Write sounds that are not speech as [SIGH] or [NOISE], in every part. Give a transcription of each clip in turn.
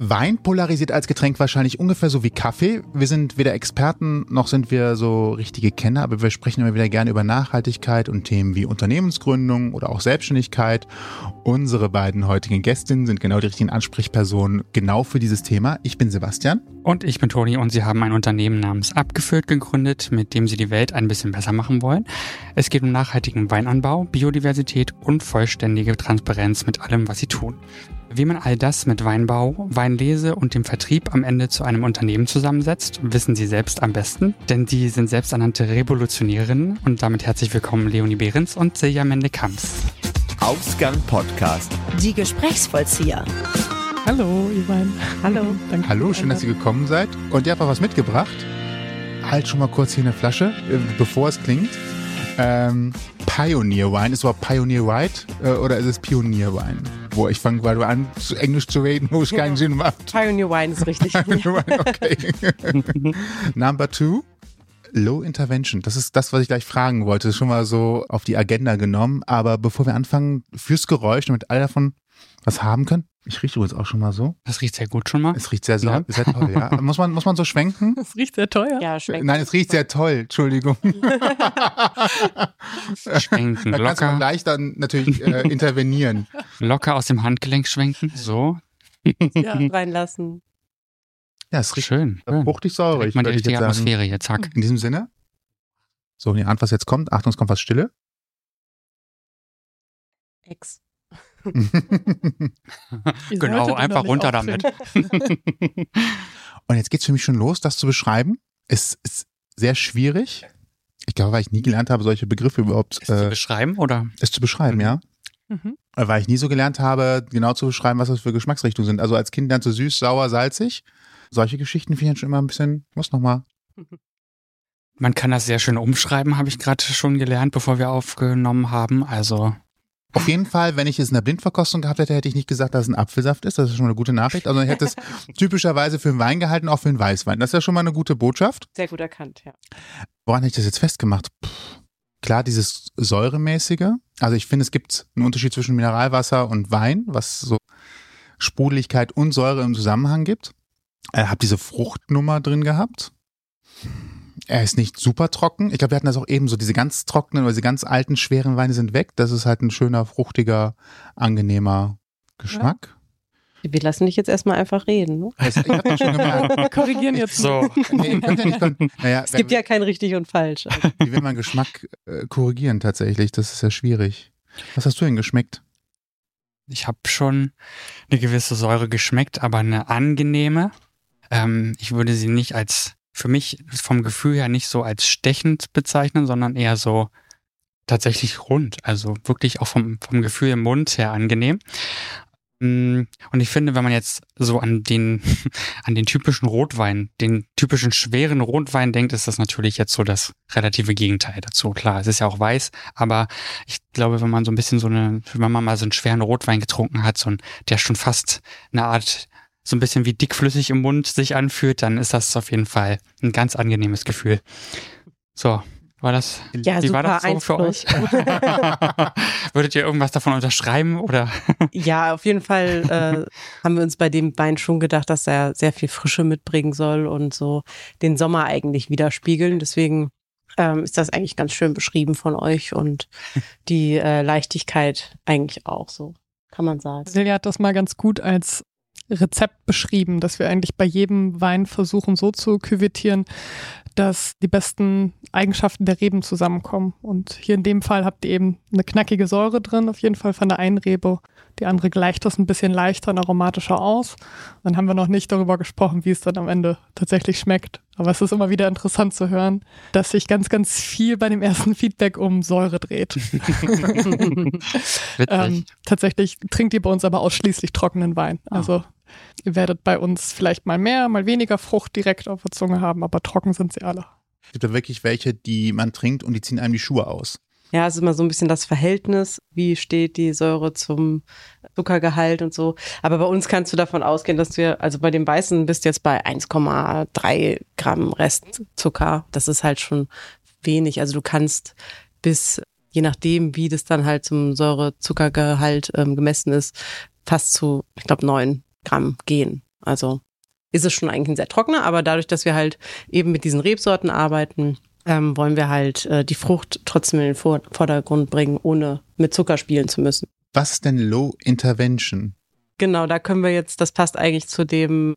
Wein polarisiert als Getränk wahrscheinlich ungefähr so wie Kaffee. Wir sind weder Experten noch sind wir so richtige Kenner, aber wir sprechen immer wieder gerne über Nachhaltigkeit und Themen wie Unternehmensgründung oder auch Selbstständigkeit. Unsere beiden heutigen Gästinnen sind genau die richtigen Ansprechpersonen genau für dieses Thema. Ich bin Sebastian. Und ich bin Toni und Sie haben ein Unternehmen namens Abgefüllt gegründet, mit dem Sie die Welt ein bisschen besser machen wollen. Es geht um nachhaltigen Weinanbau, Biodiversität und vollständige Transparenz mit allem, was Sie tun. Wie man all das mit Weinbau, Weinlese und dem Vertrieb am Ende zu einem Unternehmen zusammensetzt, wissen Sie selbst am besten, denn Sie sind selbsternannte Revolutionärinnen und damit herzlich willkommen Leonie Behrens und Silja Mende-Kamps. Ausgang Podcast. Die Gesprächsvollzieher. Hallo, Ivan. Hallo. [LAUGHS] Danke Hallo, schön, dass ihr gekommen seid. Und ihr habt auch was mitgebracht. Halt schon mal kurz hier eine Flasche, äh, bevor es klingt. Ähm, Pioneer Wine. Ist überhaupt Pioneer White äh, oder ist es Pionier Wine? Wo ich fange gerade an, Englisch zu reden, wo es keinen Sinn macht. Pioneer Wine ist richtig. Pioneer Wine, [LAUGHS] okay. [LAUGHS] Number two. Low Intervention, das ist das, was ich gleich fragen wollte. Das ist schon mal so auf die Agenda genommen. Aber bevor wir anfangen, fürs Geräusch, damit alle davon was haben können. Ich rieche übrigens auch schon mal so. Das riecht sehr gut schon mal. Es riecht sehr, ja. sehr toll, ja. [LAUGHS] Muss man, muss man so schwenken? Es riecht sehr teuer. Ja, schwenken. Nein, es riecht sehr toll, Entschuldigung. [LAUGHS] schwenken, da kannst locker. du gleich dann natürlich äh, intervenieren. Locker aus dem Handgelenk schwenken, so. Ja, reinlassen. Ja, es riecht Schön. fruchtig. Direkt mal die richtige jetzt sagen. Atmosphäre hier, zack. In diesem Sinne. So, und ihr ahnt, was jetzt kommt. Achtung, es kommt was Stille. Ex. [LAUGHS] Genau, einfach runter damit. [LAUGHS] Und jetzt geht's für mich schon los, das zu beschreiben. Es ist sehr schwierig. Ich glaube, weil ich nie gelernt habe, solche Begriffe überhaupt zu äh, beschreiben oder? es zu beschreiben, Mhm. ja. Mhm. Äh, Weil ich nie so gelernt habe, genau zu beschreiben, was das für Geschmacksrichtungen sind. Also als Kind lernst du süß, sauer, salzig. Solche Geschichten finde ich dann schon immer ein bisschen, muss nochmal. Man kann das sehr schön umschreiben, habe ich gerade schon gelernt, bevor wir aufgenommen haben. Also Auf jeden Fall, wenn ich es in der Blindverkostung gehabt hätte, hätte ich nicht gesagt, dass es ein Apfelsaft ist. Das ist schon mal eine gute Nachricht. Also ich hätte es [LAUGHS] typischerweise für einen Wein gehalten, auch für einen Weißwein. Das ist ja schon mal eine gute Botschaft. Sehr gut erkannt, ja. Woran hätte ich das jetzt festgemacht? Puh. Klar, dieses Säuremäßige. Also ich finde, es gibt einen Unterschied zwischen Mineralwasser und Wein, was so Sprudeligkeit und Säure im Zusammenhang gibt. Er hat diese Fruchtnummer drin gehabt. Er ist nicht super trocken. Ich glaube, wir hatten das auch eben so, diese ganz trockenen oder diese ganz alten, schweren Weine sind weg. Das ist halt ein schöner, fruchtiger, angenehmer Geschmack. Wir lassen dich jetzt erstmal einfach reden. Ne? Also, ich habe das schon gemerkt. [LAUGHS] Wir korrigieren jetzt. so. Nee, ihr könnt ja nicht, naja, Es gibt ja kein richtig und falsch. Also, [LAUGHS] Wie will man Geschmack äh, korrigieren tatsächlich? Das ist ja schwierig. Was hast du denn geschmeckt? Ich habe schon eine gewisse Säure geschmeckt, aber eine angenehme. Ähm, ich würde sie nicht als, für mich vom Gefühl her nicht so als stechend bezeichnen, sondern eher so tatsächlich rund. Also wirklich auch vom, vom Gefühl im Mund her angenehm. Mm, Und ich finde, wenn man jetzt so an den, [LAUGHS] an den typischen Rotwein, den typischen schweren Rotwein denkt, ist das natürlich jetzt so das relative Gegenteil dazu. Klar, es ist ja auch weiß, aber ich glaube, wenn man so ein bisschen so eine, wenn man mal so einen schweren Rotwein getrunken hat, so ein, der schon fast eine Art, so ein bisschen wie dickflüssig im Mund sich anfühlt, dann ist das auf jeden Fall ein ganz angenehmes Gefühl. So, war das, ja, wie war das so für euch? [LAUGHS] Würdet ihr irgendwas davon unterschreiben oder? [LAUGHS] ja, auf jeden Fall äh, haben wir uns bei dem Wein schon gedacht, dass er sehr viel Frische mitbringen soll und so den Sommer eigentlich widerspiegeln. Deswegen ähm, ist das eigentlich ganz schön beschrieben von euch und die äh, Leichtigkeit eigentlich auch so, kann man sagen. Silja hat das mal ganz gut als Rezept beschrieben, dass wir eigentlich bei jedem Wein versuchen, so zu küvettieren, dass die besten Eigenschaften der Reben zusammenkommen. Und hier in dem Fall habt ihr eben eine knackige Säure drin, auf jeden Fall von der einen Rebe. Die andere gleicht das ein bisschen leichter und aromatischer aus. Dann haben wir noch nicht darüber gesprochen, wie es dann am Ende tatsächlich schmeckt. Aber es ist immer wieder interessant zu hören, dass sich ganz, ganz viel bei dem ersten Feedback um Säure dreht. [LAUGHS] [LAUGHS] Ähm, tatsächlich trinkt ihr bei uns aber ausschließlich trockenen Wein. Also ihr werdet bei uns vielleicht mal mehr, mal weniger Frucht direkt auf der Zunge haben, aber trocken sind sie alle. Es gibt ja wirklich welche, die man trinkt und die ziehen einem die Schuhe aus. Ja, es ist immer so ein bisschen das Verhältnis, wie steht die Säure zum Zuckergehalt und so. Aber bei uns kannst du davon ausgehen, dass wir, also bei dem Weißen bist du jetzt bei 1,3 Gramm Restzucker. Das ist halt schon wenig. Also du kannst bis, je nachdem, wie das dann halt zum Säurezuckergehalt ähm, gemessen ist, fast zu, ich glaube, 9 Gramm gehen. Also ist es schon eigentlich ein sehr trockener, aber dadurch, dass wir halt eben mit diesen Rebsorten arbeiten, ähm, wollen wir halt äh, die Frucht trotzdem in den Vor Vordergrund bringen, ohne mit Zucker spielen zu müssen. Was ist denn Low Intervention? Genau, da können wir jetzt, das passt eigentlich zu dem,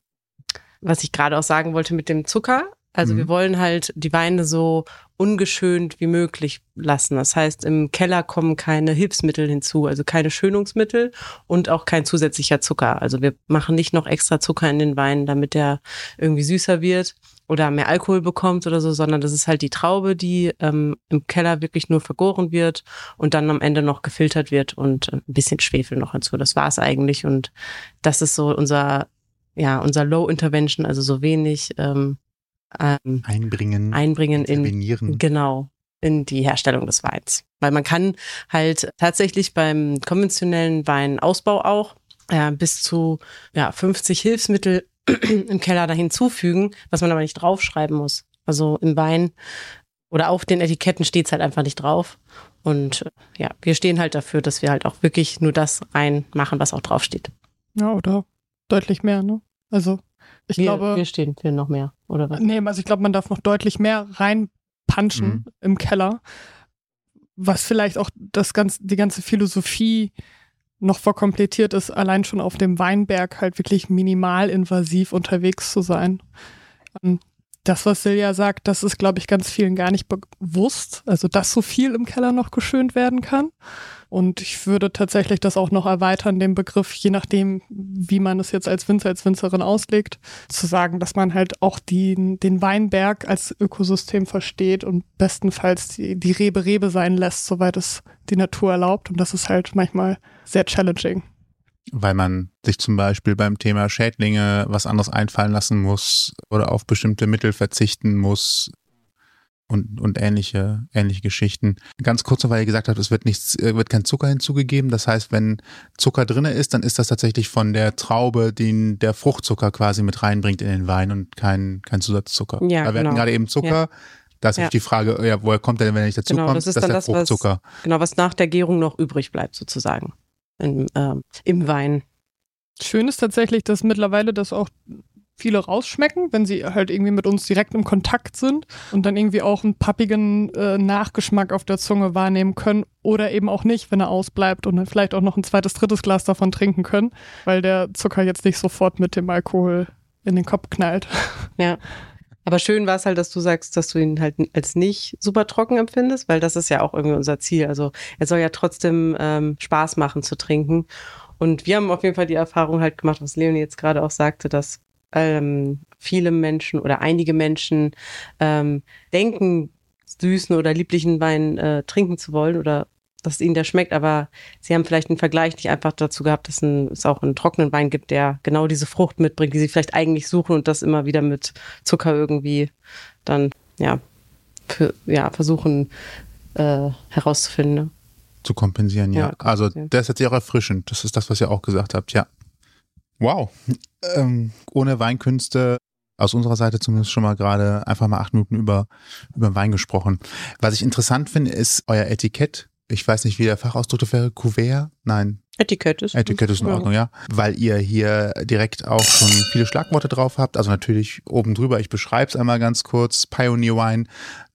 was ich gerade auch sagen wollte mit dem Zucker. Also Mhm. wir wollen halt die Weine so ungeschönt wie möglich lassen. Das heißt, im Keller kommen keine Hilfsmittel hinzu, also keine Schönungsmittel und auch kein zusätzlicher Zucker. Also wir machen nicht noch extra Zucker in den Wein, damit der irgendwie süßer wird oder mehr Alkohol bekommt oder so, sondern das ist halt die Traube, die ähm, im Keller wirklich nur vergoren wird und dann am Ende noch gefiltert wird und äh, ein bisschen Schwefel noch hinzu. Das war's eigentlich und das ist so unser ja unser Low Intervention, also so wenig ähm, ähm, Einbringen, einbringen in. Genau, in die Herstellung des Weins. Weil man kann halt tatsächlich beim konventionellen Weinausbau auch äh, bis zu ja, 50 Hilfsmittel [CLEARS THROAT] im Keller da hinzufügen, was man aber nicht draufschreiben muss. Also im Wein oder auf den Etiketten steht's halt einfach nicht drauf. Und äh, ja, wir stehen halt dafür, dass wir halt auch wirklich nur das reinmachen, was auch draufsteht. Ja, oder deutlich mehr, ne? Also, ich wir, glaube. wir stehen für noch mehr, oder was? Nee, also ich glaube, man darf noch deutlich mehr reinpunchen Mhm. im Keller, was vielleicht auch das ganze, die ganze Philosophie noch verkomplettiert ist, allein schon auf dem Weinberg halt wirklich minimalinvasiv unterwegs zu sein. Das, was Silja sagt, das ist, glaube ich, ganz vielen gar nicht bewusst. Also, dass so viel im Keller noch geschönt werden kann. Und ich würde tatsächlich das auch noch erweitern, den Begriff, je nachdem, wie man es jetzt als Winzer, als Winzerin auslegt, zu sagen, dass man halt auch die, den Weinberg als Ökosystem versteht und bestenfalls die, die Rebe Rebe sein lässt, soweit es die Natur erlaubt. Und das ist halt manchmal sehr challenging. Weil man sich zum Beispiel beim Thema Schädlinge was anderes einfallen lassen muss oder auf bestimmte Mittel verzichten muss und, und ähnliche, ähnliche Geschichten. Ganz kurz, weil ihr gesagt habt, es wird nichts, äh, wird kein Zucker hinzugegeben. Das heißt, wenn Zucker drinne ist, dann ist das tatsächlich von der Traube, den der Fruchtzucker quasi mit reinbringt in den Wein und kein, kein Zusatzzucker. Ja, weil wir hatten genau. gerade eben Zucker. Da ist Ja. natürlich die Frage, ja, woher kommt der denn, wenn er nicht dazu Genau, kommt? das ist das dann der das, was- Fruchtzucker. Genau, was nach der Gärung noch übrig bleibt, sozusagen. Im, ähm, im Wein. Schön ist tatsächlich, dass mittlerweile das auch viele rausschmecken, wenn sie halt irgendwie mit uns direkt im Kontakt sind und dann irgendwie auch einen pappigen äh, Nachgeschmack auf der Zunge wahrnehmen können oder eben auch nicht, wenn er ausbleibt und dann vielleicht auch noch ein zweites, drittes Glas davon trinken können, weil der Zucker jetzt nicht sofort mit dem Alkohol in den Kopf knallt. Ja. Aber schön war es halt, dass du sagst, dass du ihn halt als nicht super trocken empfindest, weil das ist ja auch irgendwie unser Ziel. Also er soll ja trotzdem ähm, Spaß machen zu trinken. Und wir haben auf jeden Fall die Erfahrung halt gemacht, was Leonie jetzt gerade auch sagte, dass ähm, viele Menschen oder einige Menschen ähm, denken, süßen oder lieblichen Wein äh, trinken zu wollen oder dass ihnen der schmeckt, aber sie haben vielleicht einen Vergleich nicht einfach dazu gehabt, dass ein, es auch einen trockenen Wein gibt, der genau diese Frucht mitbringt, die sie vielleicht eigentlich suchen und das immer wieder mit Zucker irgendwie dann, ja, für, ja versuchen äh, herauszufinden. Ne? Zu kompensieren, ja. Ja, also kompensieren. der ist jetzt auch erfrischend. Das ist das, was ihr auch gesagt habt, ja. Wow. Ähm, ohne Weinkünste, aus unserer Seite zumindest schon mal gerade einfach mal acht Minuten über, über Wein gesprochen. Was ich interessant finde, ist euer Etikett. Ich weiß nicht, wie der Fachausdruck wäre. Kuvert? Nein, Etikett ist. Etikett ist in. Ordnung, ja. Weil ihr hier direkt auch schon viele Schlagworte drauf habt. Also natürlich oben drüber, ich beschreibe es einmal ganz kurz. Pioneer Wine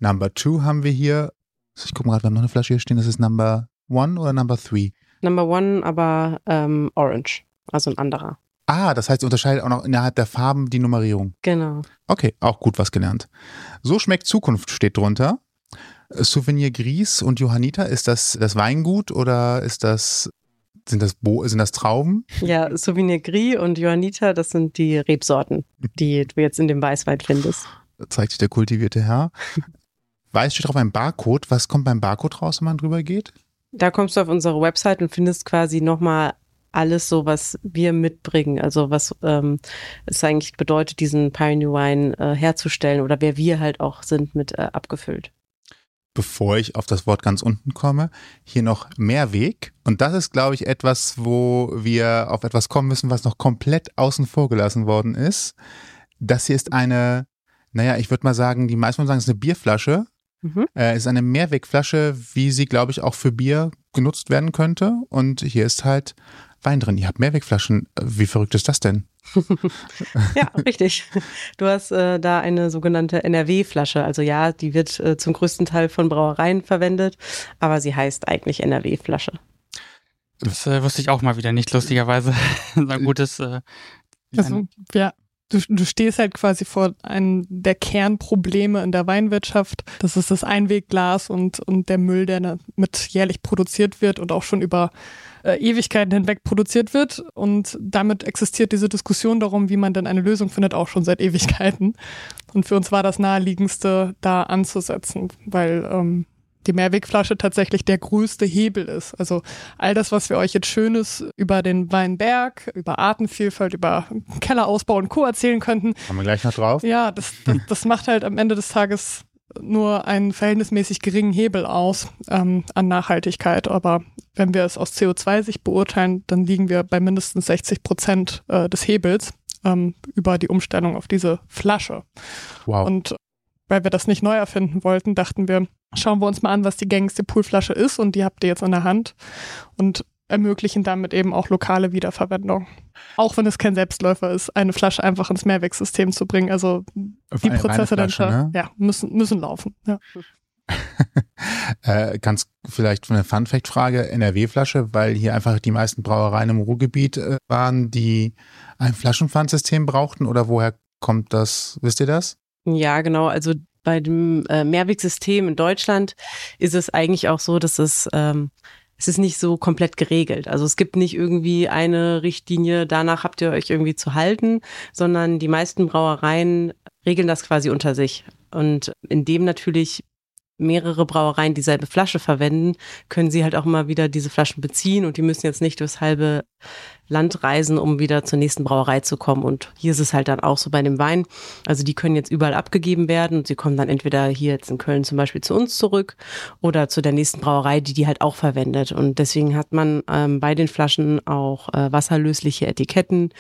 Number Two haben wir hier. Ich gucke gerade, wir haben noch eine Flasche hier stehen. Das ist Number One oder Number Three? Number One, aber ähm, Orange, also ein anderer. Ah, das heißt, ihr unterscheidet auch noch innerhalb der Farben die Nummerierung. Genau. Okay, auch gut was gelernt. So schmeckt Zukunft steht drunter. Souvenir Gris und Johanniter, ist das das Weingut oder ist das sind das Bo sind das Trauben? Ja, Souvenir Gris und Johanniter, das sind die Rebsorten, die du jetzt in dem Weißwein findest. Da zeigt sich der kultivierte Herr. Weiß steht drauf ein Barcode. Was kommt beim Barcode raus, wenn man drüber geht? Da kommst du auf unsere Website und findest quasi nochmal alles so, was wir mitbringen. Also was ähm, es eigentlich bedeutet, diesen Pioneer Wine äh, herzustellen oder wer wir halt auch sind mit äh, abgefüllt. Bevor ich auf das Wort ganz unten komme, hier noch Mehrweg. Und das ist, glaube ich, etwas, wo wir auf etwas kommen müssen, was noch komplett außen vor gelassen worden ist. Das hier ist eine, naja, ich würde mal sagen, die meisten sagen, es ist eine Bierflasche. Mhm. Äh, es ist eine Mehrwegflasche, wie sie, glaube ich, auch für Bier genutzt werden könnte. Und hier ist halt Wein drin. Ihr habt Mehrwegflaschen. Wie verrückt ist das denn? [LAUGHS] ja, richtig. Du hast äh, da eine sogenannte NRW-Flasche. Also ja, die wird äh, zum größten Teil von Brauereien verwendet, aber sie heißt eigentlich NRW-Flasche. Das äh, wusste ich auch mal wieder nicht, lustigerweise. [LAUGHS] ein gutes. Äh, also, ja, du, du stehst halt quasi vor einem der Kernprobleme in der Weinwirtschaft. Das ist das Einwegglas und, und der Müll, der mit jährlich produziert wird und auch schon über äh, Ewigkeiten hinweg produziert wird. Und damit existiert diese Diskussion darum, wie man denn eine Lösung findet, auch schon seit Ewigkeiten. Und für uns war das naheliegendste, da anzusetzen, weil ähm, die Mehrwegflasche tatsächlich der größte Hebel ist. Also all das, was wir euch jetzt Schönes über den Weinberg, über Artenvielfalt, über Kellerausbau und Co. erzählen könnten. Haben wir gleich noch drauf? Ja, das, [LAUGHS] das, das macht halt am Ende des Tages nur einen verhältnismäßig geringen Hebel aus ähm, an Nachhaltigkeit. Aber wenn wir es aus CO2-Sicht beurteilen, dann liegen wir bei mindestens 60 Prozent äh, des Hebels ähm, über die Umstellung auf diese Flasche. Wow. Und weil wir das nicht neu erfinden wollten, dachten wir, schauen wir uns mal an, was die gängigste Poolflasche ist und die habt ihr jetzt in der Hand und ermöglichen damit eben auch lokale Wiederverwendung. Auch wenn es kein Selbstläufer ist, eine Flasche einfach ins Mehrwegsystem zu bringen. Also die Eine Prozesse Flasche, dann ne? ja, müssen, müssen laufen. Ja. [LAUGHS] äh, vielleicht eine Fun-Fact-Frage: NRW-Flasche, weil hier einfach die meisten Brauereien im Ruhrgebiet äh, waren, die ein Flaschenpfandsystem brauchten oder woher kommt das? Wisst ihr das? Ja, genau. Also bei dem äh, Mehrwegsystem in Deutschland ist es eigentlich auch so, dass es ähm, es ist nicht so komplett geregelt. Also es gibt nicht irgendwie eine Richtlinie, danach habt ihr euch irgendwie zu halten, sondern die meisten Brauereien regeln das quasi unter sich. Und indem natürlich mehrere Brauereien dieselbe Flasche verwenden, können sie halt auch immer wieder diese Flaschen beziehen und die müssen jetzt nicht durchs halbe Land reisen, um wieder zur nächsten Brauerei zu kommen. Und hier ist es halt dann auch so bei dem Wein. Also die können jetzt überall abgegeben werden und sie kommen dann entweder hier jetzt in Köln zum Beispiel zu uns zurück oder zu der nächsten Brauerei, die die halt auch verwendet. Und deswegen hat man ähm, bei den Flaschen auch äh, wasserlösliche Etiketten.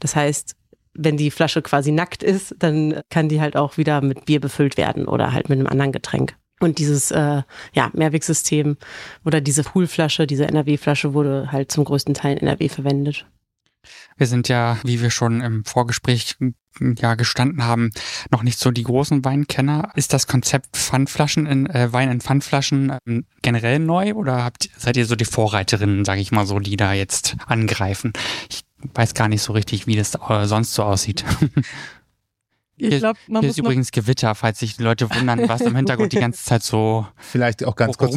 Das heißt, wenn die Flasche quasi nackt ist, dann kann die halt auch wieder mit Bier befüllt werden oder halt mit einem anderen Getränk. Und dieses äh, ja, Mehrwegsystem oder diese Poolflasche, diese NRW-Flasche wurde halt zum größten Teil in NRW verwendet. Wir sind ja, wie wir schon im Vorgespräch ja gestanden haben, noch nicht so die großen Weinkenner. Ist das Konzept Pfandflaschen in äh, Wein in Pfandflaschen ähm, generell neu oder habt, seid ihr so die Vorreiterinnen, sage ich mal so, die da jetzt angreifen? Ich weiß gar nicht so richtig, wie das äh, sonst so aussieht. [LAUGHS] Ich glaube, man Hier muss ist übrigens Gewitter, falls sich die Leute wundern, was im Hintergrund die ganze Zeit so. Vielleicht auch ganz kurz.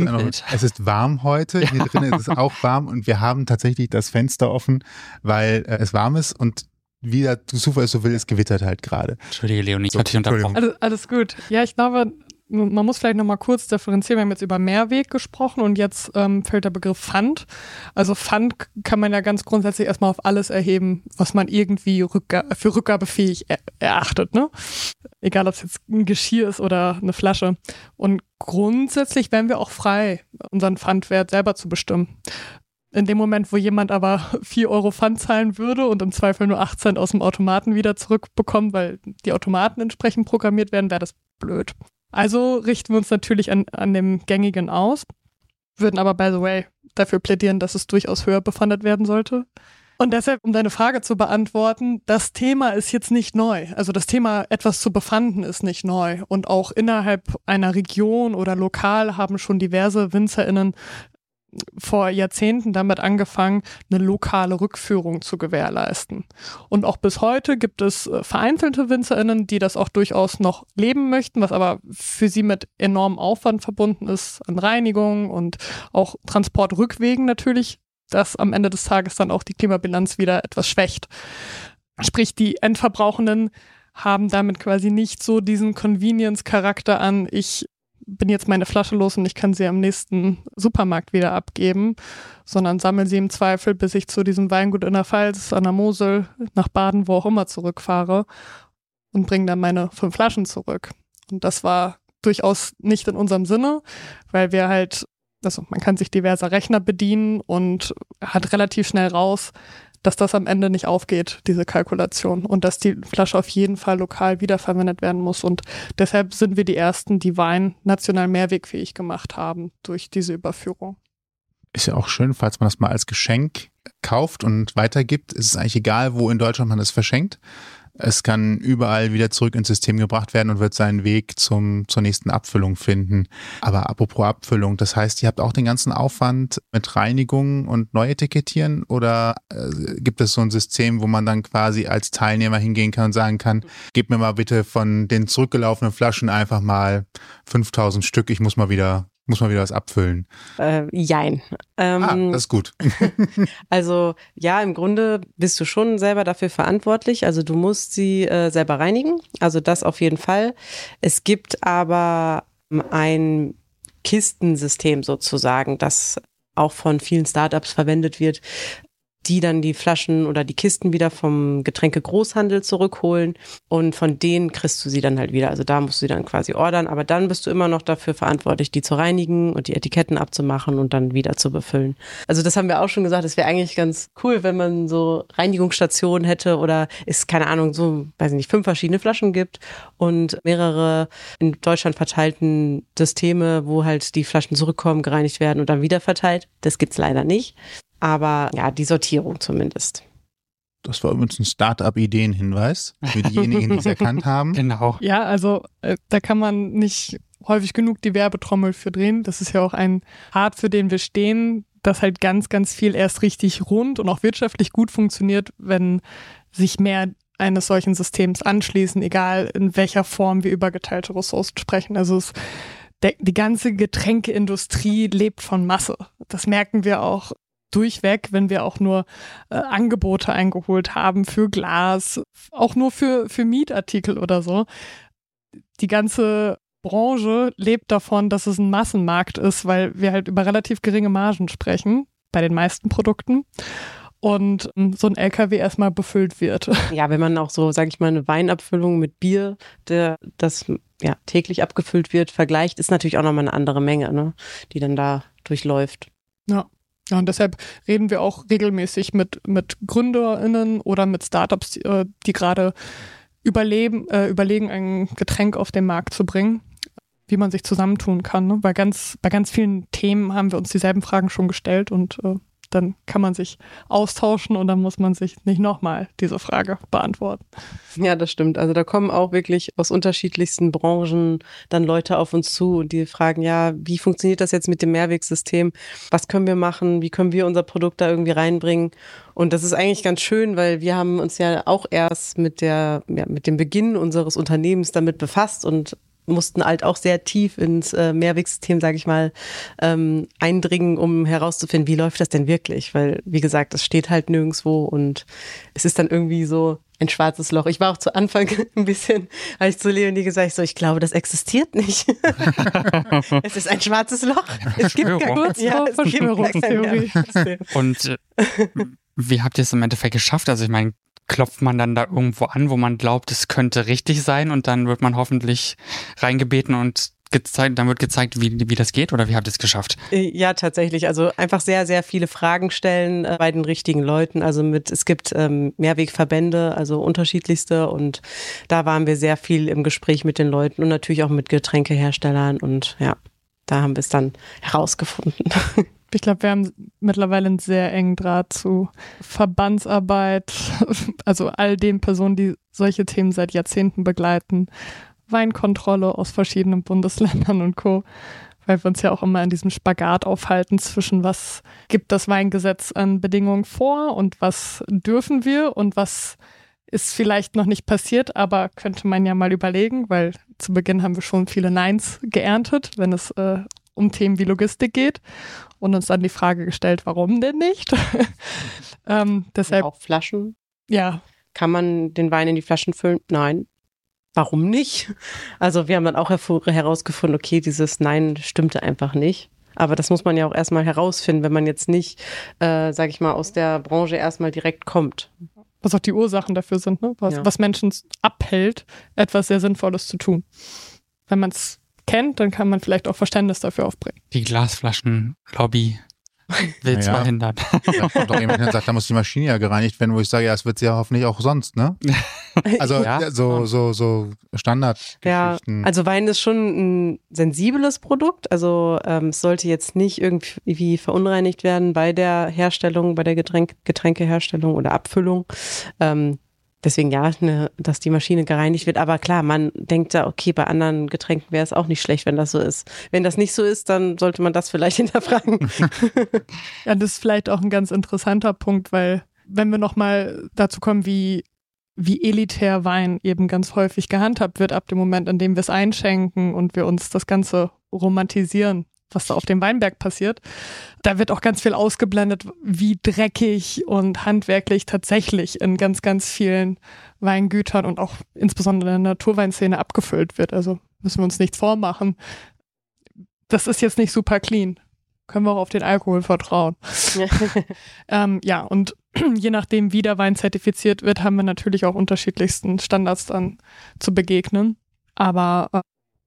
Es ist warm heute. [LAUGHS] Hier drin ist es auch warm und wir haben tatsächlich das Fenster offen, weil äh, es warm ist und wie der Zufall es so will, es gewittert halt gerade. Entschuldige, Leonie, ich So, hatte dich unterbrochen. Alles, alles gut. Ja, ich glaube, man muss vielleicht nochmal kurz differenzieren. Wir haben jetzt über Mehrweg gesprochen und jetzt ähm, fällt der Begriff Pfand. Also Pfand kann man ja ganz grundsätzlich erstmal auf alles erheben, was man irgendwie rückga für rückgabefähig er erachtet. Ne? Egal, ob es jetzt ein Geschirr ist oder eine Flasche. Und grundsätzlich wären wir auch frei, unseren Pfandwert selber zu bestimmen. In dem Moment, wo jemand aber [LAUGHS] 4 Euro Pfand zahlen würde und im Zweifel nur 8 Cent aus dem Automaten wieder zurückbekommt, weil die Automaten entsprechend programmiert werden, wäre das blöd. Also richten wir uns natürlich an, an dem gängigen aus, würden aber, by the way, dafür plädieren, dass es durchaus höher befandet werden sollte. Und deshalb, um deine Frage zu beantworten, das Thema ist jetzt nicht neu. Also das Thema, etwas zu befanden, ist nicht neu. Und auch innerhalb einer Region oder lokal haben schon diverse WinzerInnen vor Jahrzehnten damit angefangen, eine lokale Rückführung zu gewährleisten. Und auch bis heute gibt es äh, vereinzelte WinzerInnen, die das auch durchaus noch leben möchten, was aber für sie mit enormem Aufwand verbunden ist an Reinigung und auch Transportrückwegen natürlich, das am Ende des Tages dann auch die Klimabilanz wieder etwas schwächt. Sprich, die Endverbrauchenden haben damit quasi nicht so diesen Convenience-Charakter an, ich bin jetzt meine Flasche los und ich kann sie am nächsten Supermarkt wieder abgeben, sondern sammle sie im Zweifel, bis ich zu diesem Weingut in der Pfalz, an der Mosel, nach Baden, wo auch immer zurückfahre und bringe dann meine fünf Flaschen zurück. Und das war durchaus nicht in unserem Sinne, weil wir halt, also man kann sich diverser Rechner bedienen und hat relativ schnell raus, dass das am Ende nicht aufgeht, diese Kalkulation. Und dass die Flasche auf jeden Fall lokal wiederverwendet werden muss. Und deshalb sind wir die Ersten, die Wein national mehrwegfähig gemacht haben durch diese Überführung. Ist ja auch schön, falls man das mal als Geschenk kauft und weitergibt, ist es eigentlich egal, wo in Deutschland man es verschenkt. Es kann überall wieder zurück ins System gebracht werden und wird seinen Weg zum, zur nächsten Abfüllung finden. Aber apropos Abfüllung, das heißt, ihr habt auch den ganzen Aufwand mit Reinigung und Neuetikettieren oder äh, gibt es so ein System, wo man dann quasi als Teilnehmer hingehen kann und sagen kann, gib mir mal bitte von den zurückgelaufenen Flaschen einfach mal 5000 Stück, ich muss mal wieder muss man wieder was abfüllen. Äh, jein. Ähm, ah, das ist gut. [LAUGHS] [LAUGHS] also ja, im Grunde bist du schon selber dafür verantwortlich. Also du musst sie äh, selber reinigen. Also das auf jeden Fall. Es gibt aber ein Kistensystem sozusagen, das auch von vielen Startups verwendet wird, die dann die Flaschen oder die Kisten wieder vom Getränke-Großhandel zurückholen und von denen kriegst du sie dann halt wieder. Also da musst du sie dann quasi ordern, aber dann bist du immer noch dafür verantwortlich, die zu reinigen und die Etiketten abzumachen und dann wieder zu befüllen. Also das haben wir auch schon gesagt, es wäre eigentlich ganz cool, wenn man so Reinigungsstationen hätte oder ist, keine Ahnung, so, weiß ich nicht, fünf verschiedene Flaschen gibt und mehrere in Deutschland verteilten Systeme, wo halt die Flaschen zurückkommen, gereinigt werden und dann wieder verteilt. Das gibt's leider nicht aber ja, die Sortierung zumindest. Das war übrigens ein Start-up-Ideen-Hinweis für diejenigen, die es erkannt haben. Genau. Ja, also äh, da kann man nicht häufig genug die Werbetrommel für drehen. Das ist ja auch ein Art, für den wir stehen, dass halt ganz, ganz viel erst richtig rund und auch wirtschaftlich gut funktioniert, wenn sich mehr eines solchen Systems anschließen, egal in welcher Form wir über geteilte Ressourcen sprechen. Also es, der, die ganze Getränkeindustrie lebt von Masse. Das merken wir auch durchweg, wenn wir auch nur äh, Angebote eingeholt haben für Glas, auch nur für, für Mietartikel oder so. Die ganze Branche lebt davon, dass es ein Massenmarkt ist, weil wir halt über relativ geringe Margen sprechen bei den meisten Produkten und ähm, so ein LKW erstmal befüllt wird. [LAUGHS] Ja, wenn man auch so, sage ich mal, eine Weinabfüllung mit Bier, der das ja täglich abgefüllt wird, vergleicht, ist natürlich auch nochmal eine andere Menge, ne, die dann da durchläuft. Ja. Ja, und deshalb reden wir auch regelmäßig mit, mit GründerInnen oder mit Startups, die, äh, die gerade überleben, äh, überlegen, ein Getränk auf den Markt zu bringen, wie man sich zusammentun kann. Ne? Bei, ganz, bei ganz vielen Themen haben wir uns dieselben Fragen schon gestellt und äh, dann kann man sich austauschen und dann muss man sich nicht nochmal diese Frage beantworten. Ja, das stimmt. Also da kommen auch wirklich aus unterschiedlichsten Branchen dann Leute auf uns zu und die fragen, ja, wie funktioniert das jetzt mit dem Mehrwegsystem? Was können wir machen? Wie können wir unser Produkt da irgendwie reinbringen? Und das ist eigentlich ganz schön, weil wir haben uns ja auch erst mit der, ja, mit dem Beginn unseres Unternehmens damit befasst und mussten halt auch sehr tief ins äh, Mehrwegsystem, sage ich mal, ähm, eindringen, um herauszufinden, wie läuft das denn wirklich? Weil, wie gesagt, es steht halt nirgendwo und es ist dann irgendwie so ein schwarzes Loch. Ich war auch zu Anfang [LAUGHS] ein bisschen, als ich zu Leonie gesagt habe, so, ich glaube, das existiert nicht. [LAUGHS] es ist ein schwarzes Loch. Es gibt gar, Kurz ja, es Verschwörungstheorie. Und äh, wie habt ihr es im Endeffekt geschafft? Also ich meine, klopft man dann da irgendwo an, wo man glaubt, es könnte richtig sein und dann wird man hoffentlich reingebeten und gezeigt, dann wird gezeigt, wie, wie das geht oder wie habt ihr es geschafft? Äh, ja, tatsächlich. Also einfach sehr, sehr viele Fragen stellen äh, bei den richtigen Leuten. Also mit, es gibt ähm, Mehrwegverbände, also unterschiedlichste und da waren wir sehr viel im Gespräch mit den Leuten und natürlich auch mit Getränkeherstellern und ja, da haben wir es dann herausgefunden. [LAUGHS] Ich glaube, wir haben mittlerweile einen sehr engen Draht zu Verbandsarbeit, [LAUGHS] also all den Personen, die solche Themen seit Jahrzehnten begleiten, Weinkontrolle aus verschiedenen Bundesländern und Co., weil wir uns ja auch immer in diesem Spagat aufhalten zwischen was gibt das Weingesetz an Bedingungen vor und was dürfen wir und was ist vielleicht noch nicht passiert, aber könnte man ja mal überlegen, weil zu Beginn haben wir schon viele Neins geerntet, wenn es äh, um Themen wie Logistik geht und uns dann die Frage gestellt, warum denn nicht? [LAUGHS] ähm, deshalb auch Flaschen. Ja. Kann man den Wein in die Flaschen füllen? Nein. Warum nicht? Also wir haben dann auch herausgefunden, okay, dieses Nein stimmte einfach nicht. Aber das muss man ja auch erstmal herausfinden, wenn man jetzt nicht, äh, sage ich mal, aus der Branche erstmal direkt kommt. Was auch die Ursachen dafür sind, ne? was, ja. was Menschen abhält, etwas sehr Sinnvolles zu tun. Wenn man es kennt, dann kann man vielleicht auch Verständnis dafür aufbringen. Die Glasflaschen-Lobby Will's Ja. verhindern. Da kommt doch jemand, sagt, da muss die Maschine ja gereinigt werden, wo ich sage, ja, das wird sie ja hoffentlich auch sonst, ne? [LAUGHS] Also Ja. ja, so, so, so Standard. Ja, also Wein ist schon ein sensibles Produkt. Also ähm, es sollte jetzt nicht irgendwie verunreinigt werden bei der Herstellung, bei der Getränk Getränkeherstellung oder Abfüllung. Ähm, deswegen ja, ne, dass die Maschine gereinigt wird. Aber klar, man denkt da, okay, bei anderen Getränken wäre es auch nicht schlecht, wenn das so ist. Wenn das nicht so ist, dann sollte man das vielleicht [LAUGHS] hinterfragen. [LAUGHS] Ja, das ist vielleicht auch ein ganz interessanter Punkt, weil wenn wir nochmal dazu kommen, wie, wie elitär Wein eben ganz häufig gehandhabt wird, ab dem Moment, in dem wir es einschenken und wir uns das Ganze romantisieren, was da auf dem Weinberg passiert, da wird auch ganz viel ausgeblendet, wie dreckig und handwerklich tatsächlich in ganz, ganz vielen Weingütern und auch insbesondere in der Naturweinszene abgefüllt wird. Also müssen wir uns nichts vormachen. Das ist jetzt nicht super clean. Können wir auch auf den Alkohol vertrauen. [LAUGHS] Ähm, ja, und [CLEARS THROAT] je nachdem, wie der Wein zertifiziert wird, haben wir natürlich auch unterschiedlichsten Standards dann zu begegnen. Aber äh,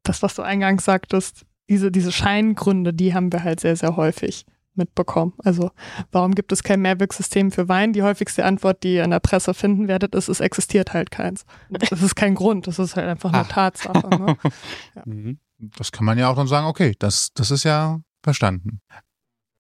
das, was du eingangs sagtest, diese, diese Scheingründe, die haben wir halt sehr, sehr häufig mitbekommen. Also warum gibt es kein Mehrwegsystem für Wein? Die häufigste Antwort, die ihr in der Presse finden werdet, ist, es existiert halt keins. Das ist kein Grund, das ist halt einfach eine Ach. Tatsache. Ne? [LAUGHS] Mhm. Das kann man ja auch dann sagen, okay, das, das ist ja verstanden.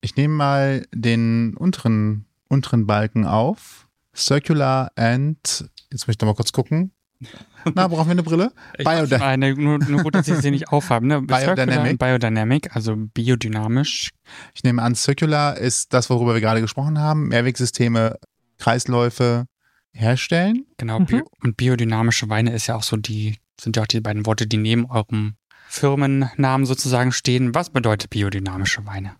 Ich nehme mal den unteren, unteren Balken auf. Circular and, jetzt möchte ich noch mal kurz gucken. [LAUGHS] Na, brauchen wir eine Brille? Ich Biody- meine, nur, nur gut, dass ich sie nicht aufhabe. Ne? [LAUGHS] Biodynamic. Biodynamic, also biodynamisch. Ich nehme an, Circular ist das, worüber wir gerade gesprochen haben. Mehrwegsysteme, Kreisläufe herstellen. Genau, Mhm. bio, und biodynamische Weine ist ja auch so die, sind ja auch die beiden Worte, die neben eurem Firmennamen sozusagen stehen. Was bedeutet biodynamische Weine?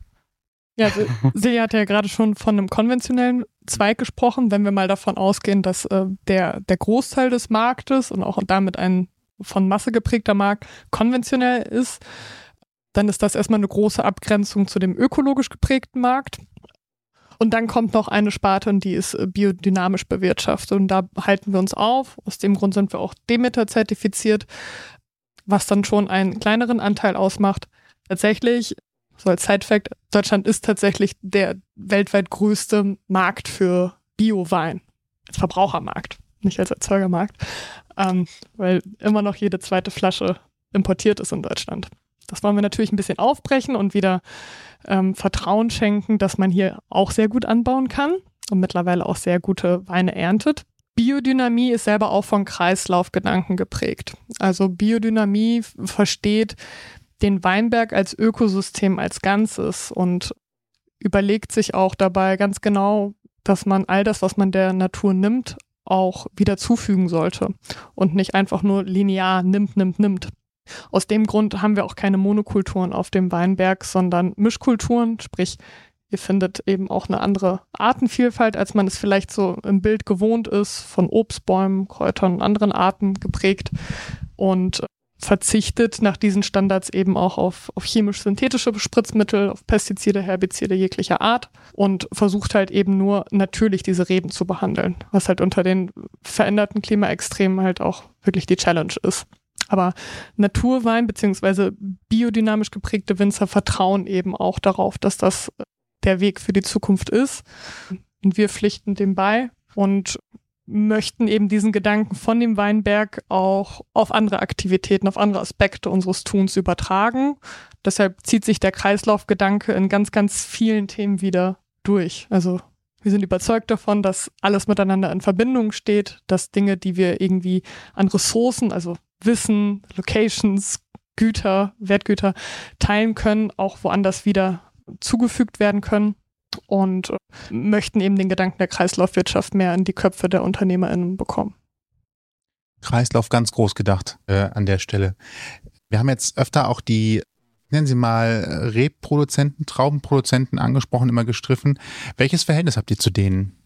Ja, [LAUGHS] Silja hat ja gerade schon von einem konventionellen Zweig gesprochen. Wenn wir mal davon ausgehen, dass äh, der, der Großteil des Marktes und auch damit ein von Masse geprägter Markt konventionell ist, dann ist das erstmal eine große Abgrenzung zu dem ökologisch geprägten Markt. Und dann kommt noch eine Sparte, und die ist äh, biodynamisch bewirtschaftet. Und da halten wir uns auf. Aus dem Grund sind wir auch Demeter zertifiziert, was dann schon einen kleineren Anteil ausmacht. Tatsächlich so als Side-Fact, Deutschland ist tatsächlich der weltweit größte Markt für Bio-Wein. Als Verbrauchermarkt, nicht als Erzeugermarkt. Ähm, weil immer noch jede zweite Flasche importiert ist in Deutschland. Das wollen wir natürlich ein bisschen aufbrechen und wieder ähm, Vertrauen schenken, dass man hier auch sehr gut anbauen kann und mittlerweile auch sehr gute Weine erntet. Biodynamie ist selber auch von Kreislaufgedanken geprägt. Also Biodynamie versteht den Weinberg als Ökosystem als Ganzes und überlegt sich auch dabei ganz genau, dass man all das, was man der Natur nimmt, auch wieder zufügen sollte und nicht einfach nur linear nimmt, nimmt, nimmt. Aus dem Grund haben wir auch keine Monokulturen auf dem Weinberg, sondern Mischkulturen, sprich, ihr findet eben auch eine andere Artenvielfalt, als man es vielleicht so im Bild gewohnt ist, von Obstbäumen, Kräutern und anderen Arten geprägt und verzichtet nach diesen Standards eben auch auf, auf chemisch-synthetische Spritzmittel, auf Pestizide, Herbizide jeglicher Art und versucht halt eben nur natürlich diese Reben zu behandeln, was halt unter den veränderten Klimaextremen halt auch wirklich die Challenge ist. Aber Naturwein beziehungsweise biodynamisch geprägte Winzer vertrauen eben auch darauf, dass das der Weg für die Zukunft ist. Und wir pflichten dem bei und möchten eben diesen Gedanken von dem Weinberg auch auf andere Aktivitäten, auf andere Aspekte unseres Tuns übertragen. Deshalb zieht sich der Kreislaufgedanke in ganz, ganz vielen Themen wieder durch. Also wir sind überzeugt davon, dass alles miteinander in Verbindung steht, dass Dinge, die wir irgendwie an Ressourcen, also Wissen, Locations, Güter, Wertgüter teilen können, auch woanders wieder zugefügt werden können und möchten eben den Gedanken der Kreislaufwirtschaft mehr in die Köpfe der UnternehmerInnen bekommen. Kreislauf ganz groß gedacht äh, an der Stelle. Wir haben jetzt öfter auch die, nennen Sie mal, äh, Rebproduzenten, Traubenproduzenten angesprochen, immer gestriffen. Welches Verhältnis habt ihr zu denen?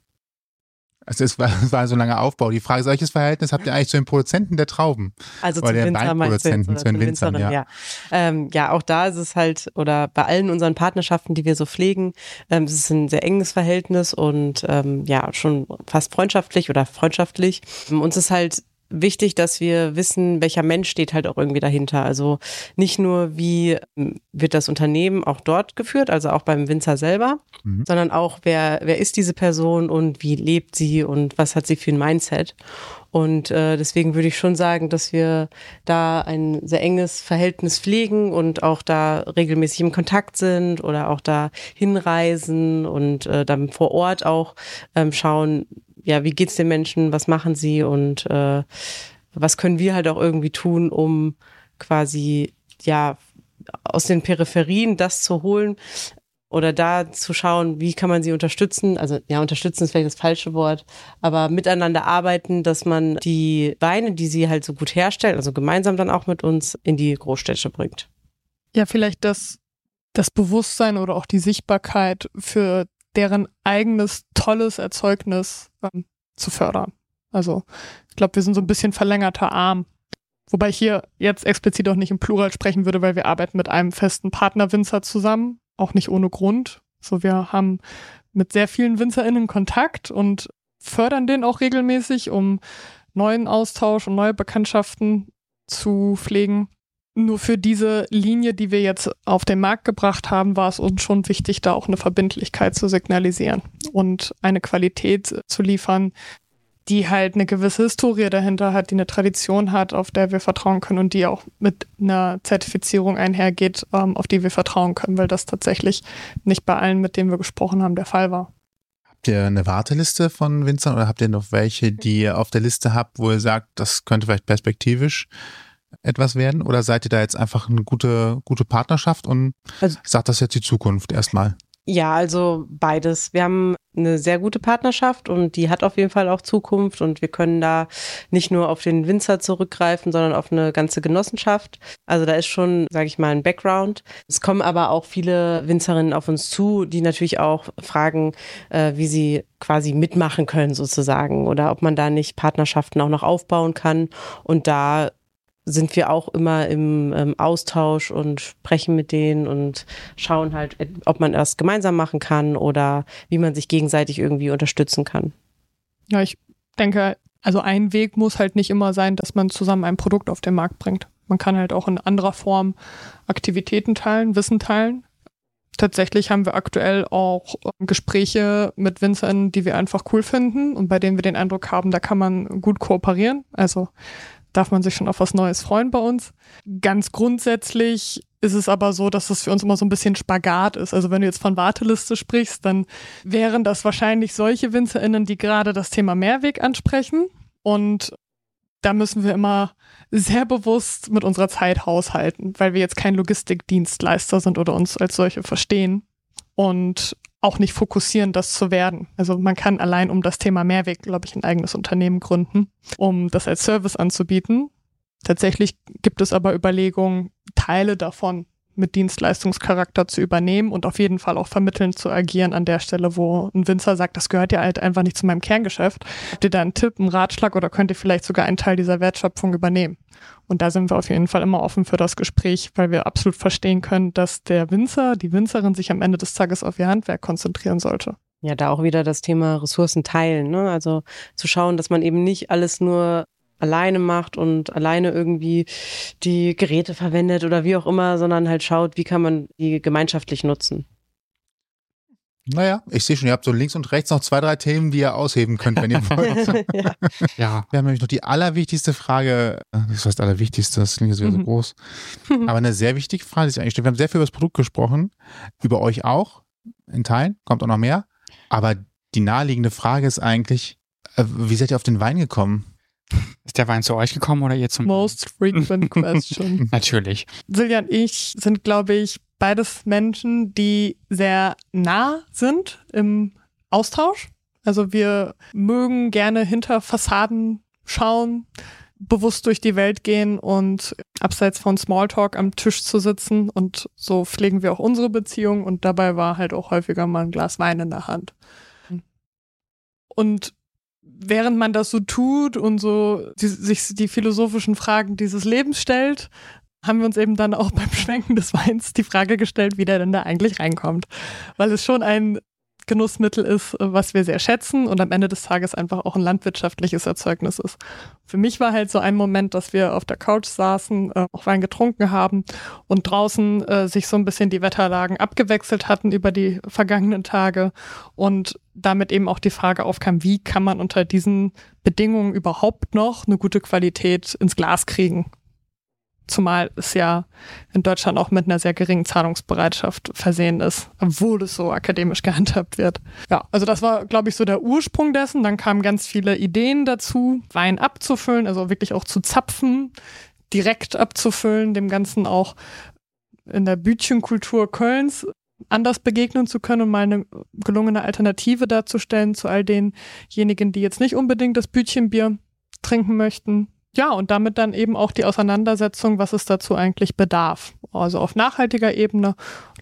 Also es war, es war so ein langer Aufbau. Die Frage ist, welches Verhältnis habt ihr eigentlich zu den Produzenten der Trauben? Also Oder zu jetzt, Weinproduzenten, zu den Winzern, ja. ja. Ähm, ja, auch da ist es halt, oder bei allen unseren Partnerschaften, die wir so pflegen, ähm, es ist ein sehr enges Verhältnis und ähm, ja, schon fast freundschaftlich oder freundschaftlich. Ähm, Uns ist halt wichtig, dass wir wissen, welcher Mensch steht halt auch irgendwie dahinter. Also nicht nur, wie ähm, wird das Unternehmen auch dort geführt, also auch beim Winzer selber, mhm. sondern auch, wer, wer ist diese Person und wie lebt sie und was hat sie für ein Mindset. Und äh, deswegen würde ich schon sagen, dass wir da ein sehr enges Verhältnis pflegen und auch da regelmäßig im Kontakt sind oder auch da hinreisen und äh, dann vor Ort auch ähm, schauen, ja, wie geht's den Menschen, was machen sie und äh, was können wir halt auch irgendwie tun, um quasi ja aus den Peripherien das zu holen oder da zu schauen, wie kann man sie unterstützen. Also ja, unterstützen ist vielleicht das falsche Wort, aber miteinander arbeiten, dass man die Weine, die sie halt so gut herstellen, also gemeinsam dann auch mit uns in die Großstädte bringt. Ja, vielleicht das, das Bewusstsein oder auch die Sichtbarkeit für deren eigenes tolles Erzeugnis ähm, zu fördern. Also ich glaube, wir sind so ein bisschen verlängerter Arm. Wobei ich hier jetzt explizit auch nicht im Plural sprechen würde, weil wir arbeiten mit einem festen Partner Winzer zusammen, auch nicht ohne Grund. So, wir haben mit sehr vielen WinzerInnen Kontakt und fördern den auch regelmäßig, um neuen Austausch und neue Bekanntschaften zu pflegen nur für diese Linie, die wir jetzt auf den Markt gebracht haben, war es uns schon wichtig, da auch eine Verbindlichkeit zu signalisieren und eine Qualität zu liefern, die halt eine gewisse Historie dahinter hat, die eine Tradition hat, auf der wir vertrauen können und die auch mit einer Zertifizierung einhergeht, ähm, auf die wir vertrauen können, weil das tatsächlich nicht bei allen, mit denen wir gesprochen haben, der Fall war. Habt ihr eine Warteliste von Winzern oder habt ihr noch welche, die ihr auf der Liste habt, wo ihr sagt, das könnte vielleicht perspektivisch etwas werden? Oder seid ihr da jetzt einfach eine gute, gute Partnerschaft und also, sagt das jetzt die Zukunft erstmal? Ja, also beides. Wir haben eine sehr gute Partnerschaft und die hat auf jeden Fall auch Zukunft und wir können da nicht nur auf den Winzer zurückgreifen, sondern auf eine ganze Genossenschaft. Also da ist schon, sage ich mal, ein Background. Es kommen aber auch viele Winzerinnen auf uns zu, die natürlich auch fragen, äh, wie sie quasi mitmachen können sozusagen oder ob man da nicht Partnerschaften auch noch aufbauen kann. Und da sind wir auch immer im ähm, Austausch und sprechen mit denen und schauen halt, ob man das gemeinsam machen kann oder wie man sich gegenseitig irgendwie unterstützen kann. Ja, ich denke, also ein Weg muss halt nicht immer sein, dass man zusammen ein Produkt auf den Markt bringt. Man kann halt auch in anderer Form Aktivitäten teilen, Wissen teilen. Tatsächlich haben wir aktuell auch ähm, Gespräche mit Winzern, die wir einfach cool finden und bei denen wir den Eindruck haben, da kann man gut kooperieren. Also darf man sich schon auf was Neues freuen bei uns. Ganz grundsätzlich ist es aber so, dass es für uns immer so ein bisschen Spagat ist. Also wenn du jetzt von Warteliste sprichst, dann wären das wahrscheinlich solche WinzerInnen, die gerade das Thema Mehrweg ansprechen. Und da müssen wir immer sehr bewusst mit unserer Zeit haushalten, weil wir jetzt kein Logistikdienstleister sind oder uns als solche verstehen. Und auch nicht fokussieren, das zu werden. Also man kann allein um das Thema Mehrweg, glaube ich, ein eigenes Unternehmen gründen, um das als Service anzubieten. Tatsächlich gibt es aber Überlegungen, Teile davon mit Dienstleistungscharakter zu übernehmen und auf jeden Fall auch vermittelnd zu agieren an der Stelle, wo ein Winzer sagt, das gehört ja halt einfach nicht zu meinem Kerngeschäft. Habt ihr da einen Tipp, einen Ratschlag oder könnt ihr vielleicht sogar einen Teil dieser Wertschöpfung übernehmen? Und da sind wir auf jeden Fall immer offen für das Gespräch, weil wir absolut verstehen können, dass der Winzer, die Winzerin sich am Ende des Tages auf ihr Handwerk konzentrieren sollte. Ja, da auch wieder das Thema Ressourcen teilen. Ne? Also zu schauen, dass man eben nicht alles nur alleine macht und alleine irgendwie die Geräte verwendet oder wie auch immer, sondern halt schaut, wie kann man die gemeinschaftlich nutzen. Naja, ich sehe schon, ihr habt so links und rechts noch zwei, drei Themen, die ihr ausheben könnt, wenn ihr [LAUGHS] wollt. ja. ja. Wir haben nämlich noch die allerwichtigste Frage, äh, das heißt allerwichtigste, das klingt jetzt wieder so mhm. groß, [LAUGHS] aber eine sehr wichtige Frage, die sich eigentlich stellt. Wir haben sehr viel über das Produkt gesprochen, über euch auch, in Teilen, kommt auch noch mehr, aber die naheliegende Frage ist eigentlich, äh, wie seid ihr auf den Wein gekommen? Ist der Wein zu euch gekommen oder ihr zum Most frequent [LAUGHS] question. Natürlich. Silja und ich sind, glaube ich, beides Menschen, die sehr nah sind im Austausch. Also wir mögen gerne hinter Fassaden schauen, bewusst durch die Welt gehen und abseits von Smalltalk am Tisch zu sitzen. Und so pflegen wir auch unsere Beziehung und dabei war halt auch häufiger mal ein Glas Wein in der Hand. Und während man das so tut und so die, sich die philosophischen Fragen dieses Lebens stellt, haben wir uns eben dann auch [LAUGHS] beim Schwenken des Weins die Frage gestellt, wie der denn da eigentlich reinkommt. Weil es schon ein Genussmittel ist, äh, was wir sehr schätzen und am Ende des Tages einfach auch ein landwirtschaftliches Erzeugnis ist. Für mich war halt so ein Moment, dass wir auf der Couch saßen, äh, auch Wein getrunken haben und draußen äh, sich so ein bisschen die Wetterlagen abgewechselt hatten über die vergangenen Tage und damit eben auch die Frage aufkam, wie kann man unter diesen Bedingungen überhaupt noch eine gute Qualität ins Glas kriegen? Zumal es ja in Deutschland auch mit einer sehr geringen Zahlungsbereitschaft versehen ist, obwohl es so akademisch [LAUGHS] gehandhabt wird. Ja, also das war, glaube ich, so der Ursprung dessen. Dann kamen ganz viele Ideen dazu, Wein abzufüllen, also wirklich auch zu zapfen, direkt abzufüllen, dem Ganzen auch in der Bütchenkultur Kölns anders begegnen zu können und mal eine gelungene Alternative darzustellen zu all denjenigen, die jetzt nicht unbedingt das Bütchenbier trinken möchten ja, und damit dann eben auch die Auseinandersetzung, was es dazu eigentlich bedarf. Also auf nachhaltiger Ebene,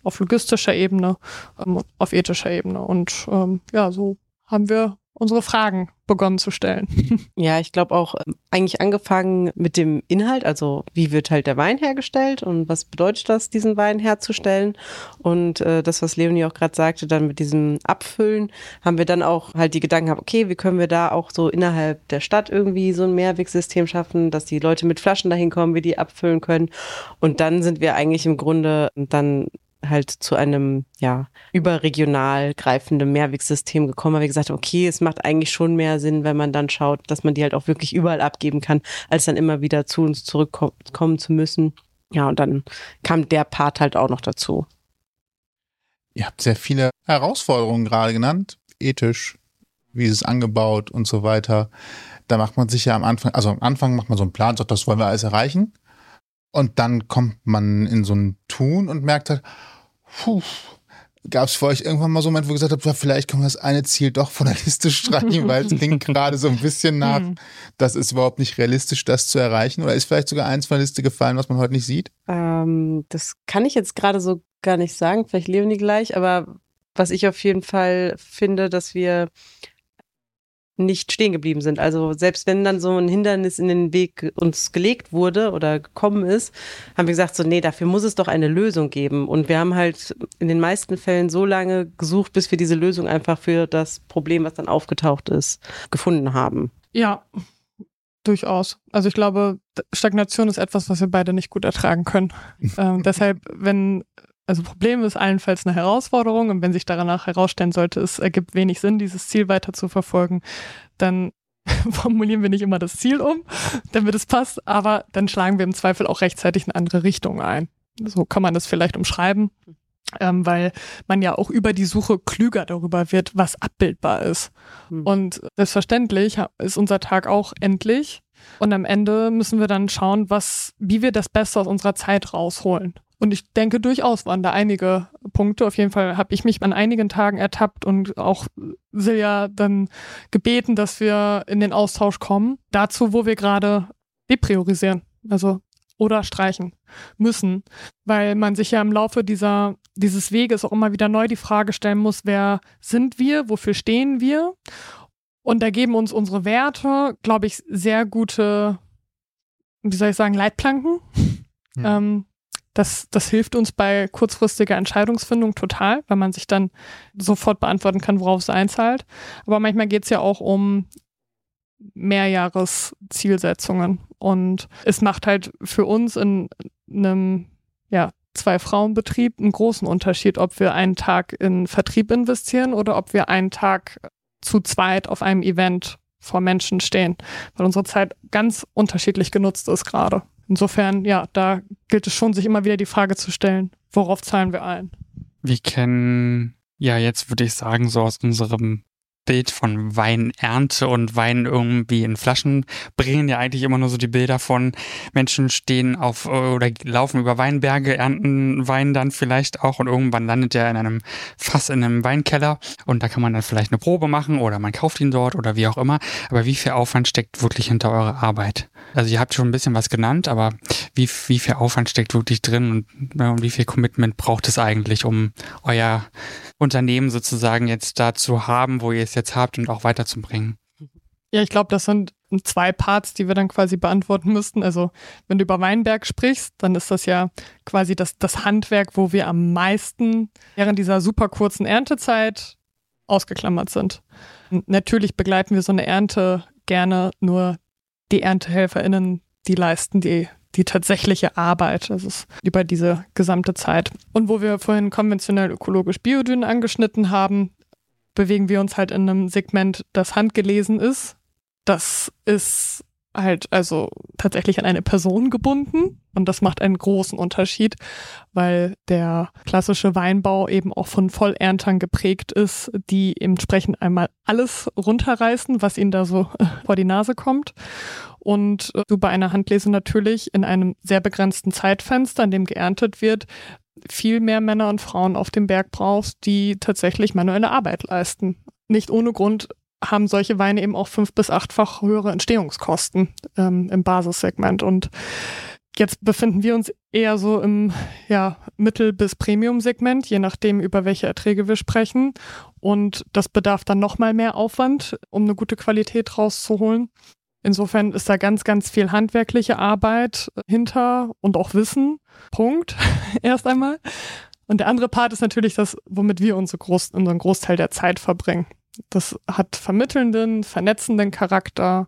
auf logistischer Ebene, ähm, auf ethischer Ebene. Und ähm, ja, so haben wir unsere Fragen begonnen zu stellen. [LAUGHS] Ja, ich glaube auch ähm, eigentlich angefangen mit dem Inhalt, also wie wird halt der Wein hergestellt und was bedeutet das, diesen Wein herzustellen. Und äh, das, was Leonie auch gerade sagte, dann mit diesem Abfüllen, haben wir dann auch halt die Gedanken gehabt, okay, wie können wir da auch so innerhalb der Stadt irgendwie so ein Mehrwegsystem schaffen, dass die Leute mit Flaschen dahin kommen, wir die abfüllen können. Und dann sind wir eigentlich im Grunde dann halt zu einem ja überregional greifenden Mehrwegsystem gekommen, weil wir gesagt haben, okay, es macht eigentlich schon mehr Sinn, wenn man dann schaut, dass man die halt auch wirklich überall abgeben kann, als dann immer wieder zu uns zurückkommen zu müssen. Ja, und dann kam der Part halt auch noch dazu. Ihr habt sehr viele Herausforderungen gerade genannt, ethisch, wie ist es angebaut und so weiter. Da macht man sich ja am Anfang, also am Anfang macht man so einen Plan, sagt, das wollen wir alles erreichen. Und dann kommt man in so ein Tun und merkt halt, puh, gab es für euch irgendwann mal so einen Moment, wo ihr gesagt habt, ja, vielleicht können wir das eine Ziel doch von der Liste streichen, weil es klingt [LAUGHS] gerade so ein bisschen nach, mhm. das ist überhaupt nicht realistisch, das zu erreichen? Oder ist vielleicht sogar eins von der Liste gefallen, was man heute nicht sieht? Ähm, das kann ich jetzt gerade so gar nicht sagen, vielleicht Leonie gleich, aber was ich auf jeden Fall finde, dass wir nicht stehen geblieben sind. Also selbst wenn dann so ein Hindernis in den Weg uns gelegt wurde oder gekommen ist, haben wir gesagt, so nee, dafür muss es doch eine Lösung geben. Und wir haben halt in den meisten Fällen so lange gesucht, bis wir diese Lösung einfach für das Problem, was dann aufgetaucht ist, gefunden haben. Ja, durchaus. Also ich glaube, Stagnation ist etwas, was wir beide nicht gut ertragen können. [LAUGHS] ähm, deshalb, wenn also Problem ist allenfalls eine Herausforderung und wenn sich danach herausstellen sollte, es ergibt wenig Sinn, dieses Ziel weiter zu verfolgen, dann [LAUGHS] formulieren wir nicht immer das Ziel um, damit es passt, aber dann schlagen wir im Zweifel auch rechtzeitig eine andere Richtung ein. So kann man das vielleicht umschreiben, ähm, weil man ja auch über die Suche klüger darüber wird, was abbildbar ist. Mhm. Und selbstverständlich ist unser Tag auch endlich. Und am Ende müssen wir dann schauen, was, wie wir das Beste aus unserer Zeit rausholen. Und ich denke, durchaus waren da einige Punkte. Auf jeden Fall habe ich mich an einigen Tagen ertappt und auch Silja dann gebeten, dass wir in den Austausch kommen. Dazu, wo wir gerade depriorisieren. Also oder streichen müssen, weil man sich ja im Laufe dieser, dieses Weges auch immer wieder neu die Frage stellen muss, wer sind wir, wofür stehen wir? Und da geben uns unsere Werte, glaube ich, sehr gute, wie soll ich sagen, Leitplanken. Ja. Ähm, das, das hilft uns bei kurzfristiger Entscheidungsfindung total, weil man sich dann sofort beantworten kann, worauf es einzahlt. Aber manchmal geht es ja auch um Mehrjahreszielsetzungen. Und es macht halt für uns in einem ja, Zwei-Frauen-Betrieb einen großen Unterschied, ob wir einen Tag in Vertrieb investieren oder ob wir einen Tag zu zweit auf einem Event vor Menschen stehen, weil unsere Zeit ganz unterschiedlich genutzt ist gerade. Insofern, ja, da gilt es schon, sich immer wieder die Frage zu stellen, worauf zahlen wir ein? Wir kennen ja jetzt, würde ich sagen, so aus unserem Bild von Weinernte und Wein irgendwie in Flaschen bringen ja eigentlich immer nur so die Bilder von Menschen stehen auf oder laufen über Weinberge, ernten Wein dann vielleicht auch und irgendwann landet er in einem Fass in einem Weinkeller und da kann man dann vielleicht eine Probe machen oder man kauft ihn dort oder wie auch immer. Aber wie viel Aufwand steckt wirklich hinter eurer Arbeit? Also ihr habt schon ein bisschen was genannt, aber wie, wie viel Aufwand steckt wirklich drin und, und wie viel Commitment braucht es eigentlich, um euer Unternehmen sozusagen jetzt da zu haben, wo ihr es jetzt habt und auch weiterzubringen? Ja, ich glaube, das sind zwei Parts, die wir dann quasi beantworten müssten. Also, wenn du über Weinberg sprichst, dann ist das ja quasi das, das Handwerk, wo wir am meisten während dieser super kurzen Erntezeit ausgeklammert sind. Natürlich begleiten wir so eine Ernte gerne, nur die ErntehelferInnen, die leisten die, die tatsächliche Arbeit. Das ist über diese gesamte Zeit. Und wo wir vorhin konventionell ökologisch biodünn angeschnitten haben, bewegen wir uns halt in einem Segment, das handgelesen ist. Das ist halt also tatsächlich an eine Person gebunden und das macht einen großen Unterschied, weil der klassische Weinbau eben auch von Vollerntern geprägt ist, die entsprechend einmal alles runterreißen, was ihnen da so vor die Nase kommt. Und du bei einer Handlese natürlich in einem sehr begrenzten Zeitfenster, in dem geerntet wird, viel mehr Männer und Frauen auf dem Berg brauchst, die tatsächlich manuelle Arbeit leisten. Nicht ohne Grund haben solche Weine eben auch fünf bis achtfach höhere Entstehungskosten ähm, im Basissegment. Und jetzt befinden wir uns eher so im ja, Mittel- bis Premium-Segment, je nachdem, über welche Erträge wir sprechen. Und das bedarf dann nochmal mehr Aufwand, um eine gute Qualität rauszuholen. Insofern ist da ganz, ganz viel handwerkliche Arbeit hinter und auch Wissen. Punkt. [LAUGHS] Erst einmal. Und der andere Part ist natürlich das, womit wir unsere Groß unseren Großteil der Zeit verbringen. Das hat vermittelnden, vernetzenden Charakter.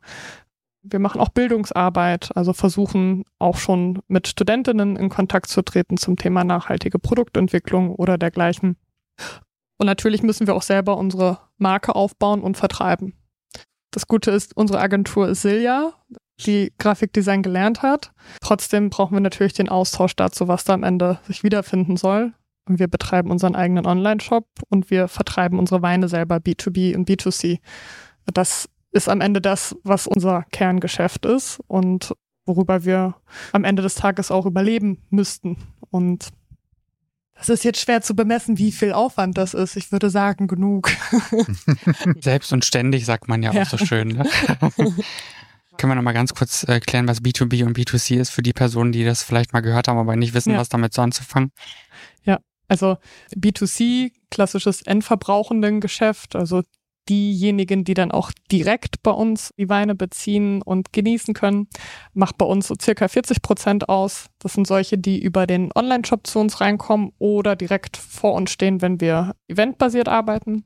Wir machen auch Bildungsarbeit, also versuchen auch schon mit Studentinnen in Kontakt zu treten zum Thema nachhaltige Produktentwicklung oder dergleichen. Und natürlich müssen wir auch selber unsere Marke aufbauen und vertreiben. Das Gute ist, unsere Agentur ist Silja, die Grafikdesign gelernt hat. Trotzdem brauchen wir natürlich den Austausch dazu, was da am Ende sich wiederfinden soll. Und wir betreiben unseren eigenen Online-Shop und wir vertreiben unsere Weine selber B2B und B2C. Das ist am Ende das, was unser Kerngeschäft ist und worüber wir am Ende des Tages auch überleben müssten. Und das ist jetzt schwer zu bemessen, wie viel Aufwand das ist. Ich würde sagen, genug. [LAUGHS] Selbst und ständig sagt man ja, ja. auch so schön. Ne? [LAUGHS] Können wir noch mal ganz kurz erklären, was B2B und B2C ist für die Personen, die das vielleicht mal gehört haben, aber nicht wissen, ja. was damit so anzufangen? Ja, also B2C, klassisches endverbrauchenden Geschäft, also diejenigen, die dann auch direkt bei uns die Weine beziehen und genießen können, macht bei uns so circa 40 Prozent aus. Das sind solche, die über den Online-Shop zu uns reinkommen oder direkt vor uns stehen, wenn wir eventbasiert arbeiten.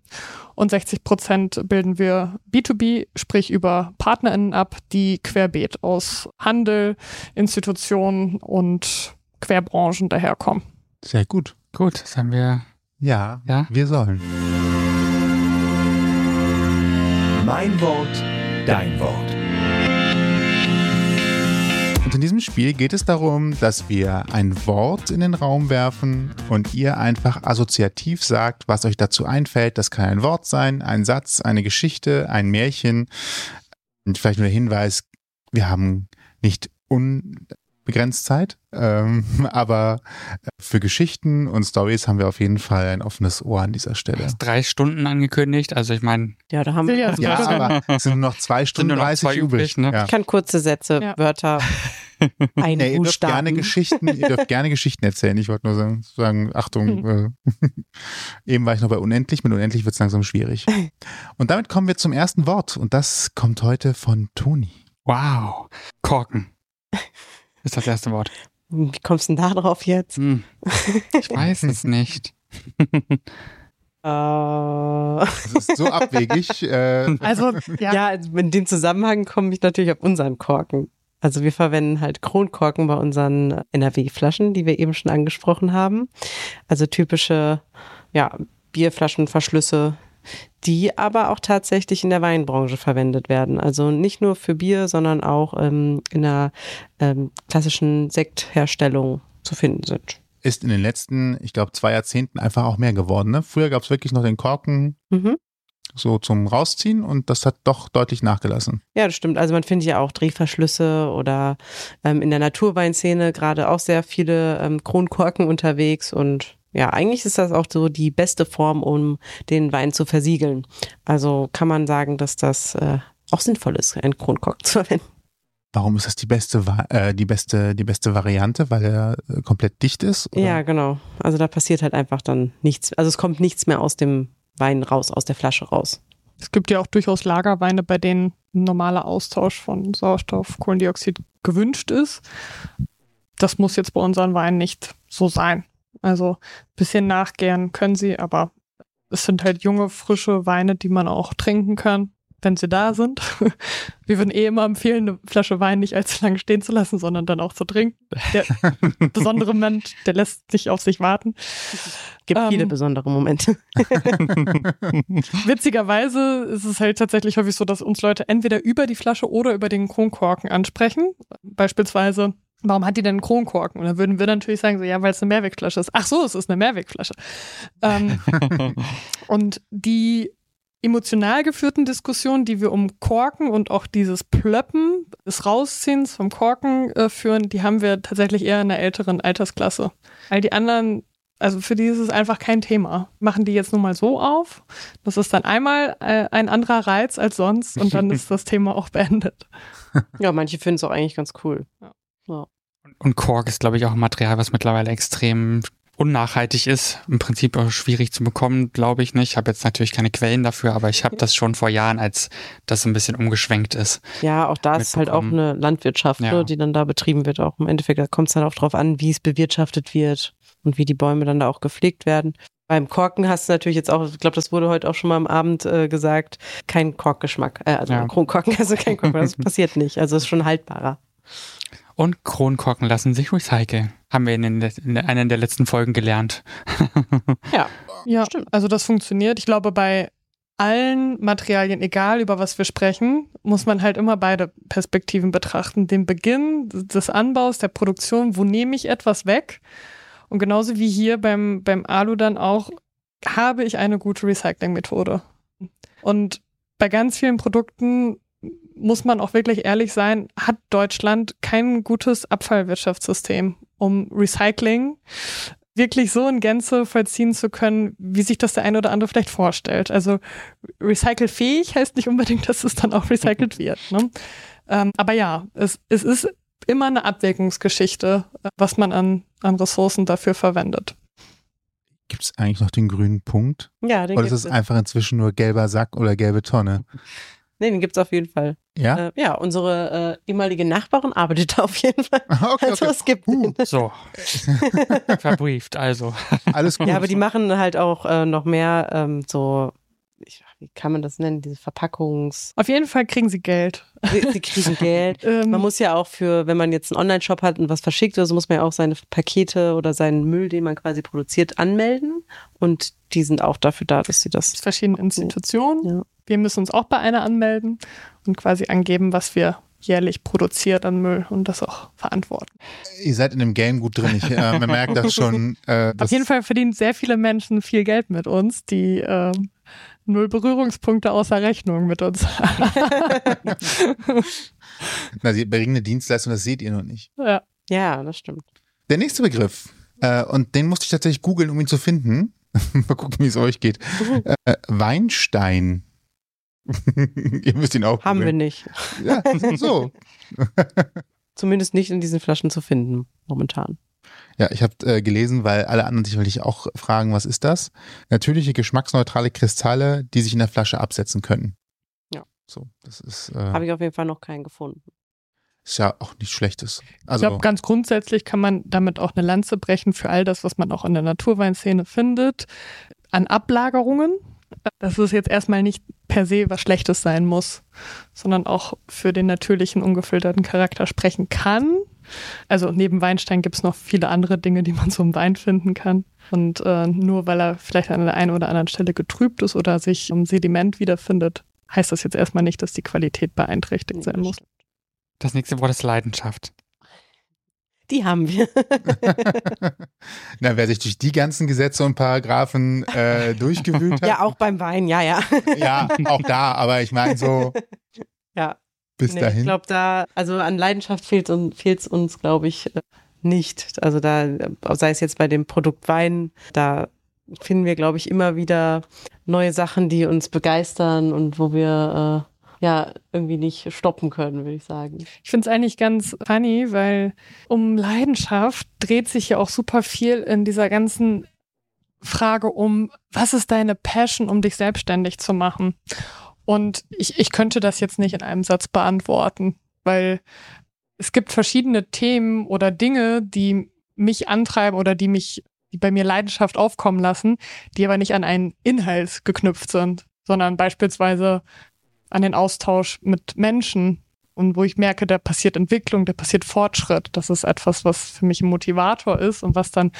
Und 60 Prozent bilden wir B2B, sprich über PartnerInnen ab, die querbeet aus Handel, Institutionen und Querbranchen daherkommen. Sehr gut. Gut, das haben wir. Ja, ja? wir sollen. Mein Wort, dein Wort. Und in diesem Spiel geht es darum, dass wir ein Wort in den Raum werfen und ihr einfach assoziativ sagt, was euch dazu einfällt. Das kann ein Wort sein, ein Satz, eine Geschichte, ein Märchen. Und vielleicht nur der Hinweis, wir haben nicht un begrenzt Zeit. Ähm, [LAUGHS] aber für Geschichten und Stories haben wir auf jeden Fall ein offenes Ohr an dieser Stelle. Das drei Stunden angekündigt, also ich meine. Ja, da haben wir. Ja, ja [LAUGHS] aber es sind nur noch zwei Stunden noch 30 übrig. Ne? Ja. Ich kann kurze Sätze, ja. Wörter. [LAUGHS] Ein ja, ihr dürft gerne Geschichten, ihr dürft gerne Geschichten erzählen. Ich wollte nur sagen, sagen Achtung, hm. äh, eben war ich noch bei Unendlich, mit Unendlich wird es langsam schwierig. Und damit kommen wir zum ersten Wort und das kommt heute von Toni. Wow, Korken ist das erste Wort. Wie kommst du denn da drauf jetzt? Hm. [LAUGHS] Ich weiß es nicht. [LAUGHS] Äh. Das ist so abwegig. Äh. Also, ja. ja, in dem Zusammenhang komme ich natürlich auf unseren Korken. Also wir verwenden halt Kronkorken bei unseren NRW-Flaschen, die wir eben schon angesprochen haben. Also typische ja, Bierflaschenverschlüsse, die aber auch tatsächlich in der Weinbranche verwendet werden. Also nicht nur für Bier, sondern auch ähm, in der ähm, klassischen Sektherstellung zu finden sind. Ist in den letzten, ich glaube, zwei Jahrzehnten einfach auch mehr geworden. Ne? Früher gab es wirklich noch den Korken. Mhm so zum Rausziehen und das hat doch deutlich nachgelassen. Ja, das stimmt. Also man findet ja auch Drehverschlüsse oder ähm, in der Naturweinszene gerade auch sehr viele ähm, Kronkorken unterwegs und ja, eigentlich ist das auch so die beste Form, um den Wein zu versiegeln. Also kann man sagen, dass das äh, auch sinnvoll ist, einen Kronkorken [LAUGHS] zu verwenden. Warum ist das die beste, äh, die beste, die beste Variante? Weil er äh, komplett dicht ist? Oder? Ja, genau. Also da passiert halt einfach dann nichts. Also es kommt nichts mehr aus dem Wein raus, aus der Flasche raus. Es gibt ja auch durchaus Lagerweine, bei denen ein normaler Austausch von Sauerstoff, Kohlendioxid gewünscht ist. Das muss jetzt bei unseren Weinen nicht so sein. Also ein bisschen nachgären können sie, aber Es sind halt junge, frische Weine, die man auch trinken kann, wenn sie da sind. [LAUGHS] Wir würden eh immer empfehlen, eine Flasche Wein nicht allzu lange stehen zu lassen, sondern dann auch zu trinken. Der [LAUGHS] besondere Moment, der lässt sich auf sich warten. Gibt viele Ähm. besondere Momente. [LAUGHS] Witzigerweise ist es halt tatsächlich häufig so, dass uns Leute entweder über die Flasche oder über den Kronkorken ansprechen. Beispielsweise, warum hat die denn einen Kronkorken? Und dann würden wir natürlich sagen, so, ja, weil es eine Mehrwegflasche ist. Ach so, es ist eine Mehrwegflasche. Ähm, [LAUGHS] und die emotional geführten Diskussionen, die wir um Korken und auch dieses Plöppen des Rausziehens vom Korken äh, führen, die haben wir tatsächlich eher in der älteren Altersklasse. All die anderen, also für die ist es einfach kein Thema. Machen die jetzt nun mal so auf. Das ist dann einmal äh, ein anderer Reiz als sonst und dann [LAUGHS] ist das Thema auch beendet. Ja, manche finden es auch eigentlich ganz cool. Und Kork ist, glaube ich, auch ein Material, was mittlerweile extrem unnachhaltig ist. Im Prinzip auch schwierig zu bekommen, glaube ich nicht. Ich habe jetzt natürlich keine Quellen dafür, aber ich habe das schon vor Jahren, als das ein bisschen umgeschwenkt ist. Ja, auch da ist halt auch eine Landwirtschaft, Ja. ne, die dann da betrieben wird. Auch im Endeffekt, da kommt es dann auch drauf an, wie es bewirtschaftet wird und wie die Bäume dann da auch gepflegt werden. Beim Korken hast du natürlich jetzt auch, ich glaube, das wurde heute auch schon mal am Abend äh, gesagt, kein Korkgeschmack. Äh, also Ja. Kronkorken, [LAUGHS] also kein Kork, das [LAUGHS] passiert nicht. Also ist schon haltbarer. Und Kronkorken lassen sich recyceln. Haben wir in, den, in einer der letzten Folgen gelernt. [LAUGHS] Ja, Ja, Stimmt. also das funktioniert. Ich glaube, bei allen Materialien, egal über was wir sprechen, muss man halt immer beide Perspektiven betrachten. Den Beginn des Anbaus, der Produktion, wo nehme ich etwas weg? Und genauso wie hier beim, beim Alu dann auch, habe ich eine gute Recyclingmethode? Und bei ganz vielen Produkten muss man auch wirklich ehrlich sein, hat Deutschland kein gutes Abfallwirtschaftssystem, um Recycling wirklich so in Gänze vollziehen zu können, wie sich das der eine oder andere vielleicht vorstellt. Also recycelfähig heißt nicht unbedingt, dass es dann auch recycelt wird. Ne? Ähm, aber ja, es, es ist immer eine Abwägungsgeschichte, was man an, an Ressourcen dafür verwendet. Gibt es eigentlich noch den grünen Punkt? ja den Oder ist es. einfach inzwischen nur gelber Sack oder gelbe Tonne? Nee, den gibt es auf jeden Fall. Ja? Äh, ja, unsere äh, ehemalige Nachbarin arbeitet da [LAUGHS] auf jeden Fall. okay, Also okay. es gibt den. So. [LAUGHS] Verbrieft, also. Alles gut. Ja, aber die machen halt auch äh, noch mehr ähm, so, ich, wie kann man das nennen, diese Verpackungs... Auf jeden Fall kriegen sie Geld. Sie, sie kriegen Geld. [LAUGHS] Ähm, Man muss ja auch für, wenn man jetzt einen Online-Shop hat und was verschickt oder so, muss man ja auch seine Pakete oder seinen Müll, den man quasi produziert, anmelden. Und die sind auch dafür da, dass sie das. aus verschiedenen Institutionen. Ja. Wir müssen uns auch bei einer anmelden und quasi angeben, was wir jährlich produziert an Müll und das auch verantworten. Ihr seid in dem Game gut drin. Ich, äh, man merkt das [LAUGHS] schon. Äh, Auf jeden Fall verdienen sehr viele Menschen viel Geld mit uns, die ähm, null Berührungspunkte außer Rechnung mit uns haben. [LAUGHS] Na, sie bringen eine Dienstleistung, das seht ihr noch nicht. ja. Ja, das stimmt. Der nächste Begriff, äh, und den musste ich tatsächlich googeln, um ihn zu finden. [LAUGHS] Mal gucken, wie es euch geht. [LAUGHS] Äh, Weinstein. ihr müsst ihn auch Haben wir googeln. nicht. Ja, so. Zumindest nicht in diesen Flaschen zu finden, momentan. Ja, ich habe äh, gelesen, weil alle anderen sich wirklich auch fragen, was ist das? Natürliche geschmacksneutrale Kristalle, die sich in der Flasche absetzen können. Ja. So, das ist, Habe äh, ich auf jeden Fall noch keinen gefunden. ist ja auch nichts Schlechtes. Ich Also, glaube, ganz grundsätzlich kann man damit auch eine Lanze brechen für all das, was man auch in der Naturweinszene findet, an Ablagerungen. Dass es jetzt erstmal nicht per se was Schlechtes sein muss, sondern auch für den natürlichen, ungefilterten Charakter sprechen kann. Also neben Weinstein gibt es noch viele andere Dinge, die man so im Wein finden kann. Und äh, nur weil er vielleicht an der einen oder anderen Stelle getrübt ist oder sich im Sediment wiederfindet, heißt das jetzt erstmal nicht, dass die Qualität beeinträchtigt sein muss. Das nächste Wort ist Leidenschaft. Die haben wir. [LAUGHS] na, wer sich durch die ganzen Gesetze und Paragraphen äh, durchgewühlt [LAUGHS] hat, ja, auch beim Wein, ja, ja. ja, auch da, aber ich meine so [LAUGHS] Ja. Bis Nee, dahin. Ich glaube, da, also an Leidenschaft fehlt es uns, uns glaube ich, äh, nicht. Also da, äh, sei es jetzt bei dem Produkt Wein, da finden wir, glaube ich, immer wieder neue Sachen, die uns begeistern und wo wir äh, ja irgendwie nicht stoppen können, würde ich sagen. Ich finde es eigentlich ganz funny, weil um Leidenschaft dreht sich ja auch super viel in dieser ganzen Frage um, was ist deine Passion, um dich selbstständig zu machen? Und ich, ich könnte das jetzt nicht in einem Satz beantworten, weil es gibt verschiedene Themen oder Dinge, die mich antreiben oder die mich die bei mir Leidenschaft aufkommen lassen, die aber nicht an einen Inhalt geknüpft sind, sondern beispielsweise an den Austausch mit Menschen und wo ich merke, da passiert Entwicklung, da passiert Fortschritt. Das ist etwas, was für mich ein Motivator ist und was dann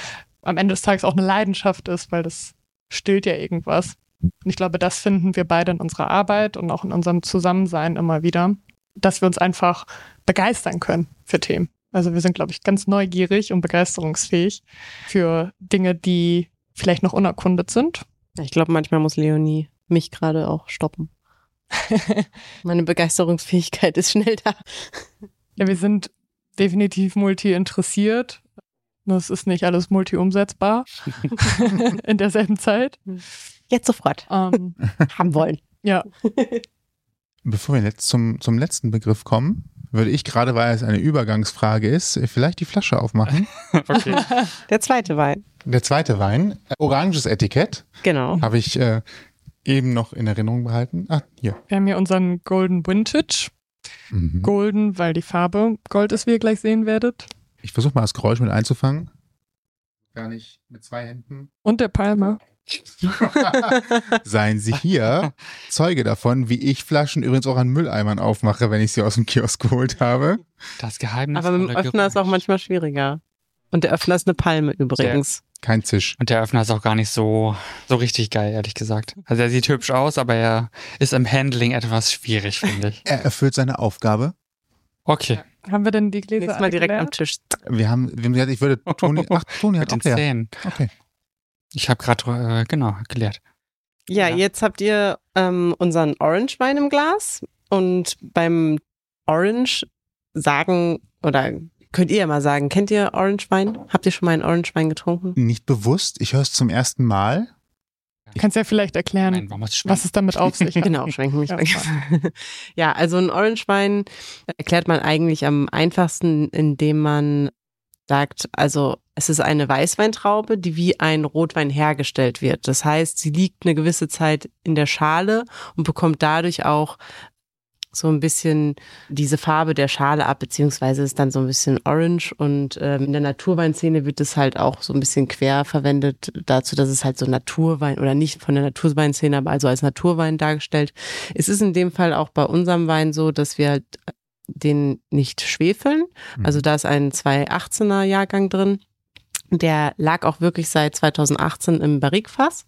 am Ende des Tages auch eine Leidenschaft ist, weil das stillt ja irgendwas. Und ich glaube, das finden wir beide in unserer Arbeit und auch in unserem Zusammensein immer wieder, dass wir uns einfach begeistern können für Themen. Also wir sind, glaube ich, ganz neugierig und begeisterungsfähig für Dinge, die vielleicht noch unerkundet sind. Ich glaube, manchmal muss Leonie mich gerade auch stoppen. [LAUGHS] Meine Begeisterungsfähigkeit ist schnell da. Ja, wir sind definitiv multi-interessiert. Nur es ist nicht alles multi-umsetzbar [LAUGHS] in derselben Zeit. Jetzt sofort Ähm, [LAUGHS] haben wollen. ja, Bevor wir jetzt zum, zum letzten Begriff kommen, würde ich gerade, weil es eine Übergangsfrage ist, vielleicht die Flasche aufmachen. [LAUGHS] Okay. Der zweite Wein. Der zweite Wein, oranges Etikett, Genau. habe ich äh, eben noch in Erinnerung behalten. Ah, hier. wir haben hier unseren Golden Vintage. Mhm. Golden, weil die Farbe Gold ist, wie ihr gleich sehen werdet. Ich versuche mal das Geräusch mit einzufangen. Gar nicht mit zwei Händen. Und der Palmer. [LAUGHS] Seien Sie hier Zeuge davon, wie ich Flaschen übrigens auch an Mülleimern aufmache, wenn ich sie aus dem Kiosk geholt habe. Das Geheimnis. Aber mit dem Öffner ist auch manchmal schwieriger. Und der Öffner ist eine Palme übrigens. Kein Zisch. Und der Öffner ist auch gar nicht so, so richtig geil, ehrlich gesagt. Also er sieht hübsch aus, aber er ist im Handling etwas schwierig, finde ich. Er erfüllt seine Aufgabe. Okay. Haben wir denn die Gläser Nächstes Mal direkt am? Tisch. Wir haben, wir haben gesagt, ich würde Toni, ach, Toni hat Mit den. Zähnen. Okay. Ich habe gerade, äh, genau, gelehrt. Ja, Ja. jetzt habt ihr ähm, unseren Orange-Wein im Glas. Und beim Orange sagen, oder könnt ihr ja mal sagen, kennt ihr Orange-Wein? Habt ihr schon mal einen Orange-Wein getrunken? Nicht bewusst, ich höre es zum ersten Mal. Kannst ja vielleicht erklären, Nein, was es damit auf sich hat. [LAUGHS] Genau, schwenken mich [LAUGHS] Ja, also ein Orange-Wein erklärt man eigentlich am einfachsten, indem man sagt, also es ist eine Weißweintraube, die wie ein Rotwein hergestellt wird. Das heißt, sie liegt eine gewisse Zeit in der Schale und bekommt dadurch auch so ein bisschen diese Farbe der Schale ab, beziehungsweise ist dann so ein bisschen orange und ähm, in der Naturweinszene wird es halt auch so ein bisschen quer verwendet dazu, dass es halt so Naturwein oder nicht von der Naturweinszene, aber also als Naturwein dargestellt. Es ist in dem Fall auch bei unserem Wein so, dass wir halt den nicht schwefeln. Also da ist ein 2018er Jahrgang drin. Der lag auch wirklich seit 2018 im Barrikfass.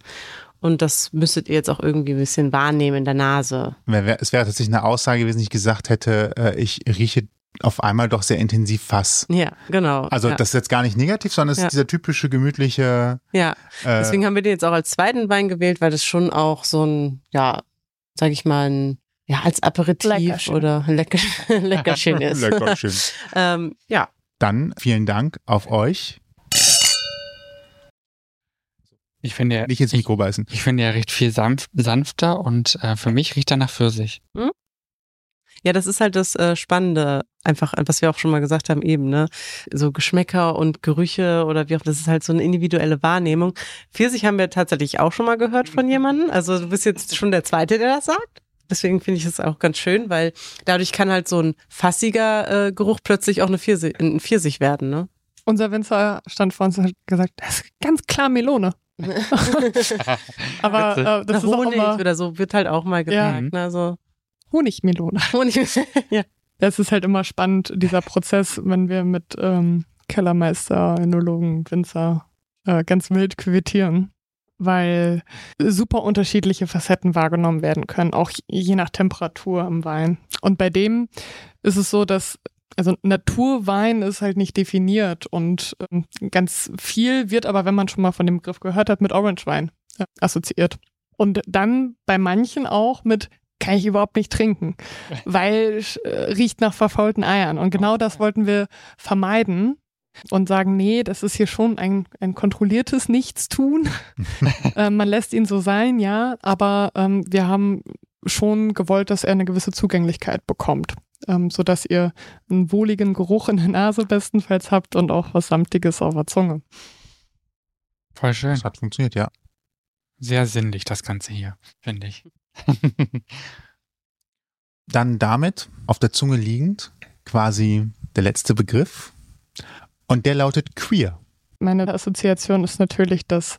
Und das müsstet ihr jetzt auch irgendwie ein bisschen wahrnehmen in der Nase. Es wäre tatsächlich eine Aussage gewesen, die ich gesagt hätte, äh, ich rieche auf einmal doch sehr intensiv Fass. Ja, genau. Also ja. das ist jetzt gar nicht negativ, sondern es Ja. ist dieser typische gemütliche. ja. Äh, Deswegen haben wir den jetzt auch als zweiten Wein gewählt, weil das schon auch so ein, ja, sag ich mal, ein, ja, als Aperitiv Leckerchen. oder Lecker, [LAUGHS] Leckerchen ist. Leckerchen. [LAUGHS] ähm, ja, Dann vielen Dank auf euch. Ich finde, er- Nicht ins ich, Mikro beißen. ich finde, er riecht viel sanft, sanfter und äh, für mich riecht er nach Pfirsich. Ja, das ist halt das äh, Spannende, einfach, was wir auch schon mal gesagt haben eben, ne? So Geschmäcker und Gerüche oder wie auch, das ist halt so eine individuelle Wahrnehmung. Pfirsich haben wir tatsächlich auch schon mal gehört von jemandem. Also du bist jetzt schon der Zweite, der das sagt. Deswegen finde ich es auch ganz schön, weil dadurch kann halt so ein fassiger äh, Geruch plötzlich auch eine Pfirsich, ein Pfirsich werden, ne? Unser Winzer stand vor uns und hat gesagt, das ist ganz klar Melone. [LAUGHS] Aber äh, das ist auch Honig immer oder so wird halt auch mal Ja. gesagt, ne? So Honigmelone. [LAUGHS] Honig. [LAUGHS] ja. Das ist halt immer spannend, dieser Prozess, wenn wir mit ähm, Kellermeister, Enologen, Winzer äh, ganz wild quittieren, weil super unterschiedliche Facetten wahrgenommen werden können, auch je nach Temperatur im Wein. Und bei dem ist es so, dass also Naturwein ist halt nicht definiert und ähm, ganz viel wird aber, wenn man schon mal von dem Begriff gehört hat, mit Orangewein äh, assoziiert. Und dann bei manchen auch mit kann ich überhaupt nicht trinken, [LAUGHS] weil äh, riecht nach verfaulten Eiern. Und genau das wollten wir vermeiden und sagen, nee, das ist hier schon ein, ein kontrolliertes Nichtstun. [LAUGHS] äh, man lässt ihn so sein, ja, aber ähm, wir haben schon gewollt, dass er eine gewisse Zugänglichkeit bekommt, ähm, sodass ihr einen wohligen Geruch in der Nase bestenfalls habt und auch was Samtiges auf der Zunge. Voll schön. Das hat funktioniert, ja. Sehr sinnlich, das Ganze hier, finde ich. [LAUGHS] Dann damit auf der Zunge liegend quasi der letzte Begriff. Und der lautet queer. meine Assoziation ist natürlich, dass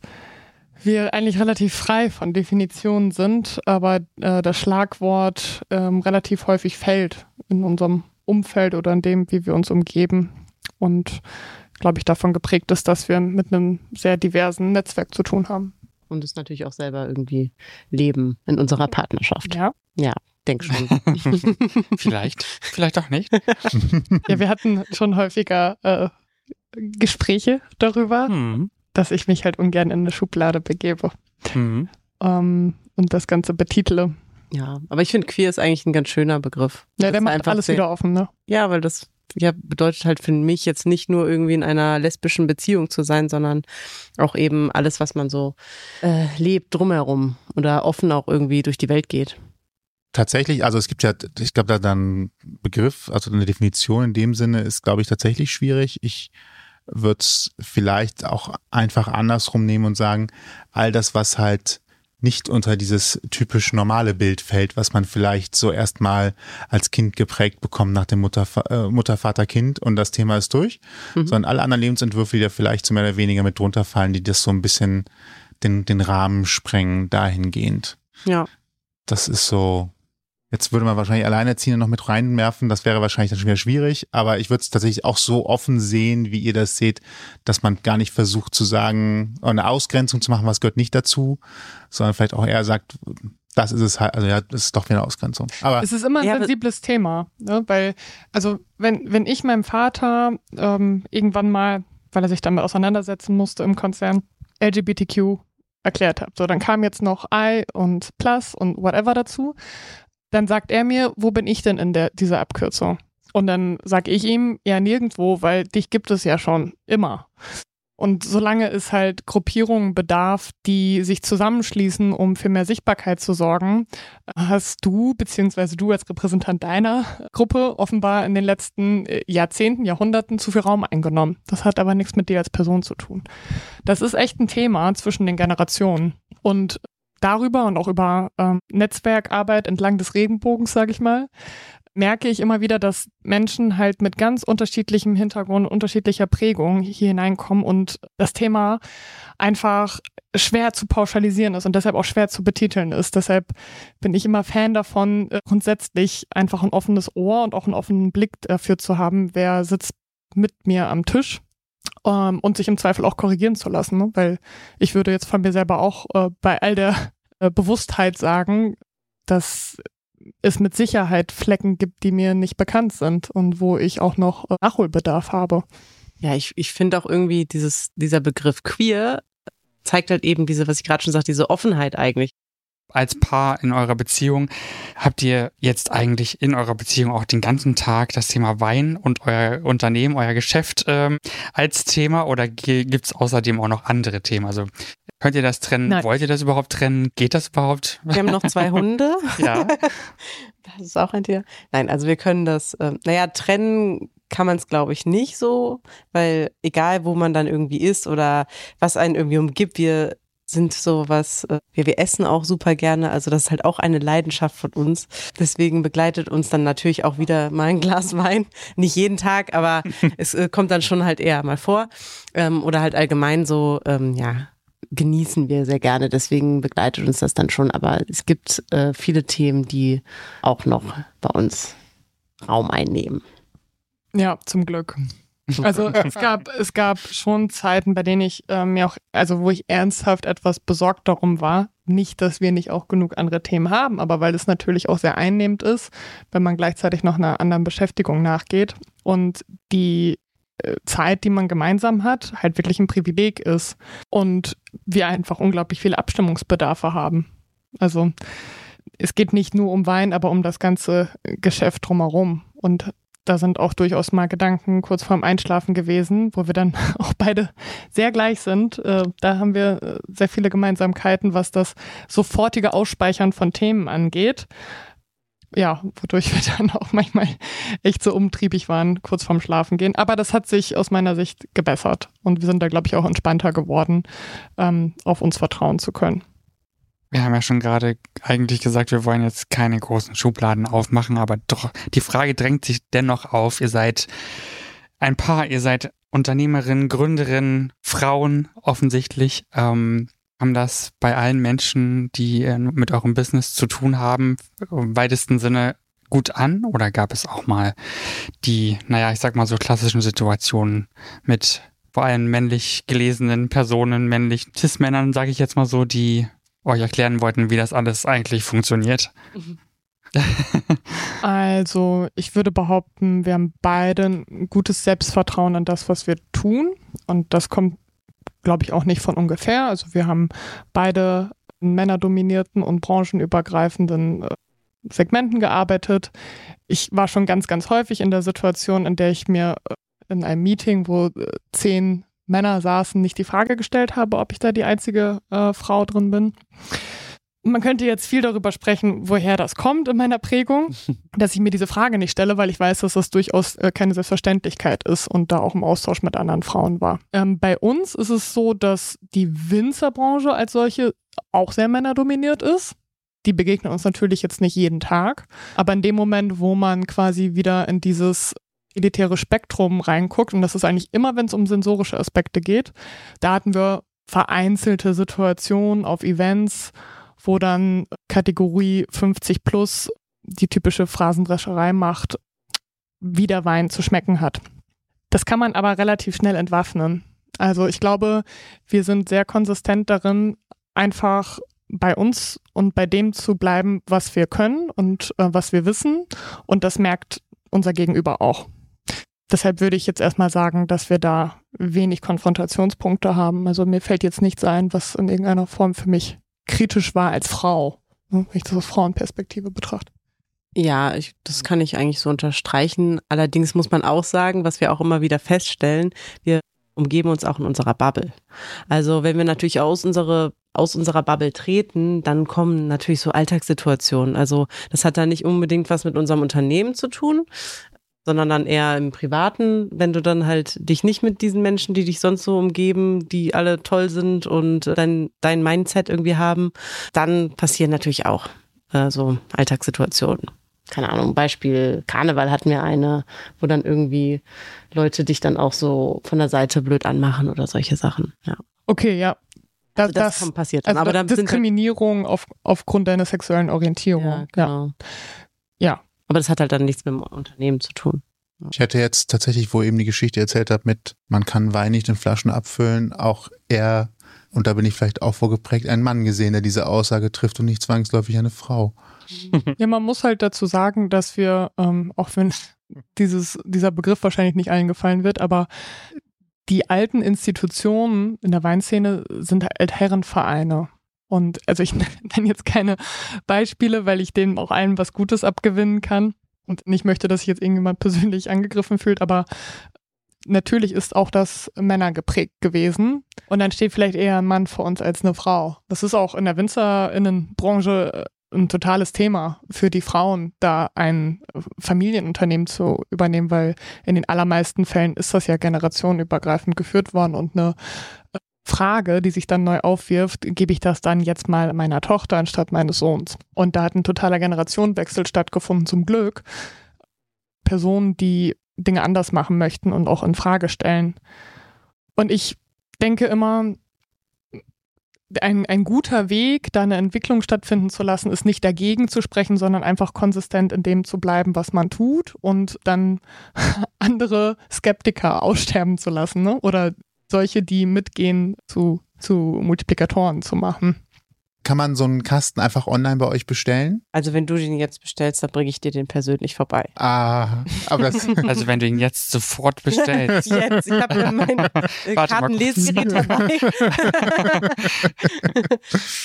wir eigentlich relativ frei von Definitionen sind, aber äh, das Schlagwort ähm, relativ häufig fällt in unserem Umfeld oder in dem, wie wir uns umgeben. Und glaube ich, davon geprägt ist, dass wir mit einem sehr diversen Netzwerk zu tun haben. Und es natürlich auch selber irgendwie leben in unserer Partnerschaft. Ja. Ja, denk schon. [LAUGHS] vielleicht, vielleicht auch nicht. Ja, wir hatten schon häufiger äh, Gespräche darüber, Hm. Dass ich mich halt ungern in eine Schublade begebe Hm. ähm, und das Ganze betitele. ja, aber ich finde queer ist eigentlich ein ganz schöner Begriff. Ja, Das der macht einfach alles sehr- wieder offen, ne? Ja, weil das ja, bedeutet halt für mich jetzt nicht nur irgendwie in einer lesbischen Beziehung zu sein, sondern auch eben alles, was man so äh, lebt drumherum oder offen auch irgendwie durch die Welt geht. Tatsächlich, also es gibt ja, ich glaube, da dann Begriff, also eine Definition in dem Sinne ist, glaube ich, tatsächlich schwierig. Ich würde es vielleicht auch einfach andersrum nehmen und sagen, all das, was halt nicht unter dieses typisch normale Bild fällt, was man vielleicht so erstmal als Kind geprägt bekommt nach dem Mutter, äh, Mutter Vater, Kind und das Thema ist durch, Mhm. sondern alle anderen Lebensentwürfe, die da vielleicht so mehr oder weniger mit drunter fallen, die das so ein bisschen den, den Rahmen sprengen, dahingehend. Ja. Das ist so, jetzt würde man wahrscheinlich Alleinerziehende noch mit reinwerfen, das wäre wahrscheinlich dann schon wieder schwierig, aber ich würde es tatsächlich auch so offen sehen, wie ihr das seht, dass man gar nicht versucht zu sagen, eine Ausgrenzung zu machen, was gehört nicht dazu, sondern vielleicht auch eher sagt, das ist es halt, also ja, das ist doch wieder eine Ausgrenzung. Aber Es ist immer ein Ja, sensibles Thema, ne? weil, also wenn, wenn ich meinem Vater ähm, irgendwann mal, weil er sich damit auseinandersetzen musste im Konzern, LGBTQ erklärt habe, so dann kam jetzt noch I und Plus und whatever dazu, dann sagt er mir, wo bin ich denn in der, dieser Abkürzung? Und dann sage ich ihm, ja nirgendwo, weil dich gibt es ja schon immer. Und solange es halt Gruppierungen bedarf, die sich zusammenschließen, um für mehr Sichtbarkeit zu sorgen, hast du, beziehungsweise du als Repräsentant deiner Gruppe, offenbar in den letzten äh, Jahrzehnten, Jahrhunderten zu viel Raum eingenommen. Das hat aber nichts mit dir als Person zu tun. Das ist echt ein Thema zwischen den Generationen. Und darüber und auch über ähm, Netzwerkarbeit entlang des Regenbogens, sage ich mal, merke ich immer wieder, dass Menschen halt mit ganz unterschiedlichem Hintergrund, unterschiedlicher Prägung hier hineinkommen und das Thema einfach schwer zu pauschalisieren ist und deshalb auch schwer zu betiteln ist. Deshalb bin ich immer Fan davon, äh, grundsätzlich einfach ein offenes Ohr und auch einen offenen Blick dafür zu haben, wer sitzt mit mir am Tisch ähm, und sich im Zweifel auch korrigieren zu lassen, ne? weil ich würde jetzt von mir selber auch äh, bei all der Bewusstheit sagen, dass es mit Sicherheit Flecken gibt, die mir nicht bekannt sind und wo ich auch noch äh, Nachholbedarf habe. Ja, ich, ich finde auch irgendwie dieses, dieser Begriff queer zeigt halt eben diese, was ich gerade schon sagte, diese Offenheit eigentlich. als Paar in eurer Beziehung, habt ihr jetzt eigentlich in eurer Beziehung auch den ganzen Tag das Thema Wein und euer Unternehmen, euer Geschäft ähm, als Thema oder gibt es außerdem auch noch andere Themen? Also könnt ihr das trennen? Nein. Wollt ihr das überhaupt trennen? Geht das überhaupt? Wir haben noch zwei Hunde. [LAUGHS] Ja. [LAUGHS] Das ist auch ein Thema. Nein, also wir können das, ähm, naja, trennen kann man es, glaube ich, nicht so, weil egal, wo man dann irgendwie ist oder was einen irgendwie umgibt, wir sind so was, äh, wir, wir essen auch super gerne, also das ist halt auch eine Leidenschaft von uns. Deswegen begleitet uns dann natürlich auch wieder mal ein Glas [LAUGHS] Wein. Nicht jeden Tag, aber es äh, kommt dann schon halt eher mal vor. Ähm, oder halt allgemein so, ähm, ja, genießen wir sehr gerne. Deswegen begleitet uns das dann schon. Aber es gibt äh, viele Themen, die auch noch bei uns Raum einnehmen. Ja, zum Glück. Also es gab, es gab schon Zeiten, bei denen ich äh, mir auch, also wo ich ernsthaft etwas besorgt darum war, nicht, dass wir nicht auch genug andere Themen haben, aber weil es natürlich auch sehr einnehmend ist, wenn man gleichzeitig noch einer anderen Beschäftigung nachgeht und die Zeit, die man gemeinsam hat, halt wirklich ein Privileg ist und wir einfach unglaublich viele Abstimmungsbedarfe haben. Also es geht nicht nur um Wein, aber um das ganze Geschäft drumherum und da sind auch durchaus mal Gedanken kurz vorm Einschlafen gewesen, wo wir dann [LAUGHS] auch beide sehr gleich sind. Äh, da haben wir äh, sehr viele Gemeinsamkeiten, was das sofortige Ausspeichern von Themen angeht. Ja, wodurch wir [LAUGHS] dann auch manchmal echt so umtriebig waren, kurz vorm Schlafen gehen. Aber das hat sich aus meiner Sicht gebessert. Und wir sind da, glaube ich, auch entspannter geworden, ähm, auf uns vertrauen zu können. Wir haben ja schon gerade eigentlich gesagt, wir wollen jetzt keine großen Schubladen aufmachen, aber doch, die Frage drängt sich dennoch auf. Ihr seid ein Paar, ihr seid Unternehmerinnen, Gründerinnen, Frauen offensichtlich. Ähm, haben das bei allen Menschen, die äh, mit eurem Business zu tun haben, im weitesten Sinne gut an? Oder gab es auch mal die, naja, ich sag mal so klassischen Situationen mit vor allem männlich gelesenen Personen, männlich Cis-Männern, sage ich jetzt mal so, die euch erklären wollten, wie das alles eigentlich funktioniert? Mhm. [LAUGHS] also, ich würde behaupten, wir haben beide ein gutes Selbstvertrauen in das, was wir tun. Und das kommt, glaube ich, auch nicht von ungefähr. Also, wir haben beide in männerdominierten und branchenübergreifenden äh, Segmenten gearbeitet. Ich war schon ganz, ganz häufig in der Situation, in der ich mir äh, in einem Meeting, wo äh, zehn Männer saßen, nicht die Frage gestellt habe, ob ich da die einzige äh, Frau drin bin. Man könnte jetzt viel darüber sprechen, woher das kommt in meiner Prägung, [LAUGHS] dass ich mir diese Frage nicht stelle, weil ich weiß, dass das durchaus äh, keine Selbstverständlichkeit ist und da auch im Austausch mit anderen Frauen war. Ähm, bei uns ist es so, dass die Winzerbranche als solche auch sehr männerdominiert ist. Die begegnen uns natürlich jetzt nicht jeden Tag, aber in dem Moment, wo man quasi wieder in dieses elitäre Spektrum reinguckt, und das ist eigentlich immer, wenn es um sensorische Aspekte geht, da hatten wir vereinzelte Situationen auf Events, wo dann Kategorie 50 plus die typische Phrasendrescherei macht, wie der Wein zu schmecken hat. Das kann man aber relativ schnell entwaffnen. Also ich glaube, wir sind sehr konsistent darin, einfach bei uns und bei dem zu bleiben, was wir können und äh, was wir wissen. Und das merkt unser Gegenüber auch. Deshalb würde ich jetzt erstmal sagen, dass wir da wenig Konfrontationspunkte haben. Also mir fällt jetzt nichts ein, was in irgendeiner Form für mich kritisch war als Frau, ne, wenn ich das aus Frauenperspektive betrachte. Ja, ich, das kann ich eigentlich so unterstreichen. Allerdings muss man auch sagen, was wir auch immer wieder feststellen, wir umgeben uns auch in unserer Bubble. Also wenn wir natürlich aus unsere aus unserer Bubble treten, dann kommen natürlich so Alltagssituationen. Also das hat da nicht unbedingt was mit unserem Unternehmen zu tun, sondern dann eher im Privaten, wenn du dann halt dich nicht mit diesen Menschen, die dich sonst so umgeben, die alle toll sind und dein, dein Mindset irgendwie haben, dann passieren natürlich auch äh, so Alltagssituationen. Keine Ahnung, Beispiel Karneval hatten wir eine, wo dann irgendwie Leute dich dann auch so von der Seite blöd anmachen oder solche Sachen. Ja. Okay, ja. Das, also das, das passiert. Also aber dann Diskriminierung auf, aufgrund deiner sexuellen Orientierung. Ja, genau. ja. ja. Aber das hat halt dann nichts mit dem Unternehmen zu tun. Ich hätte jetzt tatsächlich, wo eben die Geschichte erzählt hat, mit man kann Wein nicht in Flaschen abfüllen, auch eher, und da bin ich vielleicht auch vorgeprägt, einen Mann gesehen, der diese Aussage trifft und nicht zwangsläufig eine Frau. [LAUGHS] Ja, man muss halt dazu sagen, dass wir, ähm, auch wenn [LAUGHS] dieses, dieser Begriff wahrscheinlich nicht allen gefallen wird, aber die alten Institutionen in der Weinszene sind halt Herrenvereine. Und also ich [LAUGHS] nenne jetzt keine Beispiele, weil ich denen auch allen was Gutes abgewinnen kann und nicht möchte, dass sich jetzt irgendjemand [LAUGHS] persönlich angegriffen fühlt, aber natürlich ist auch das Männer geprägt gewesen. Und dann steht vielleicht eher ein Mann vor uns als eine Frau. Das ist auch in der Winzerinnenbranche äh, ein totales Thema für die Frauen, da ein Familienunternehmen zu übernehmen, weil in den allermeisten Fällen ist das ja generationenübergreifend geführt worden und eine Frage, die sich dann neu aufwirft, gebe ich das dann jetzt mal meiner Tochter anstatt meines Sohns? Und da hat ein totaler Generationenwechsel stattgefunden, zum Glück. Personen, die Dinge anders machen möchten und auch in Frage stellen. Und ich denke immer, ein, ein guter Weg, da eine Entwicklung stattfinden zu lassen, ist nicht dagegen zu sprechen, sondern einfach konsistent in dem zu bleiben, was man tut und dann [LAUGHS] andere Skeptiker aussterben zu lassen ne? oder solche, die mitgehen, zu, zu Multiplikatoren zu machen. Kann man so einen Kasten einfach online bei euch bestellen? Also wenn du den jetzt bestellst, dann bringe ich dir den persönlich vorbei. Ah, aber das [LAUGHS] Also wenn du ihn jetzt sofort bestellst. [LAUGHS] jetzt, ich habe mein [LAUGHS] äh, Kartenlesgerät dabei.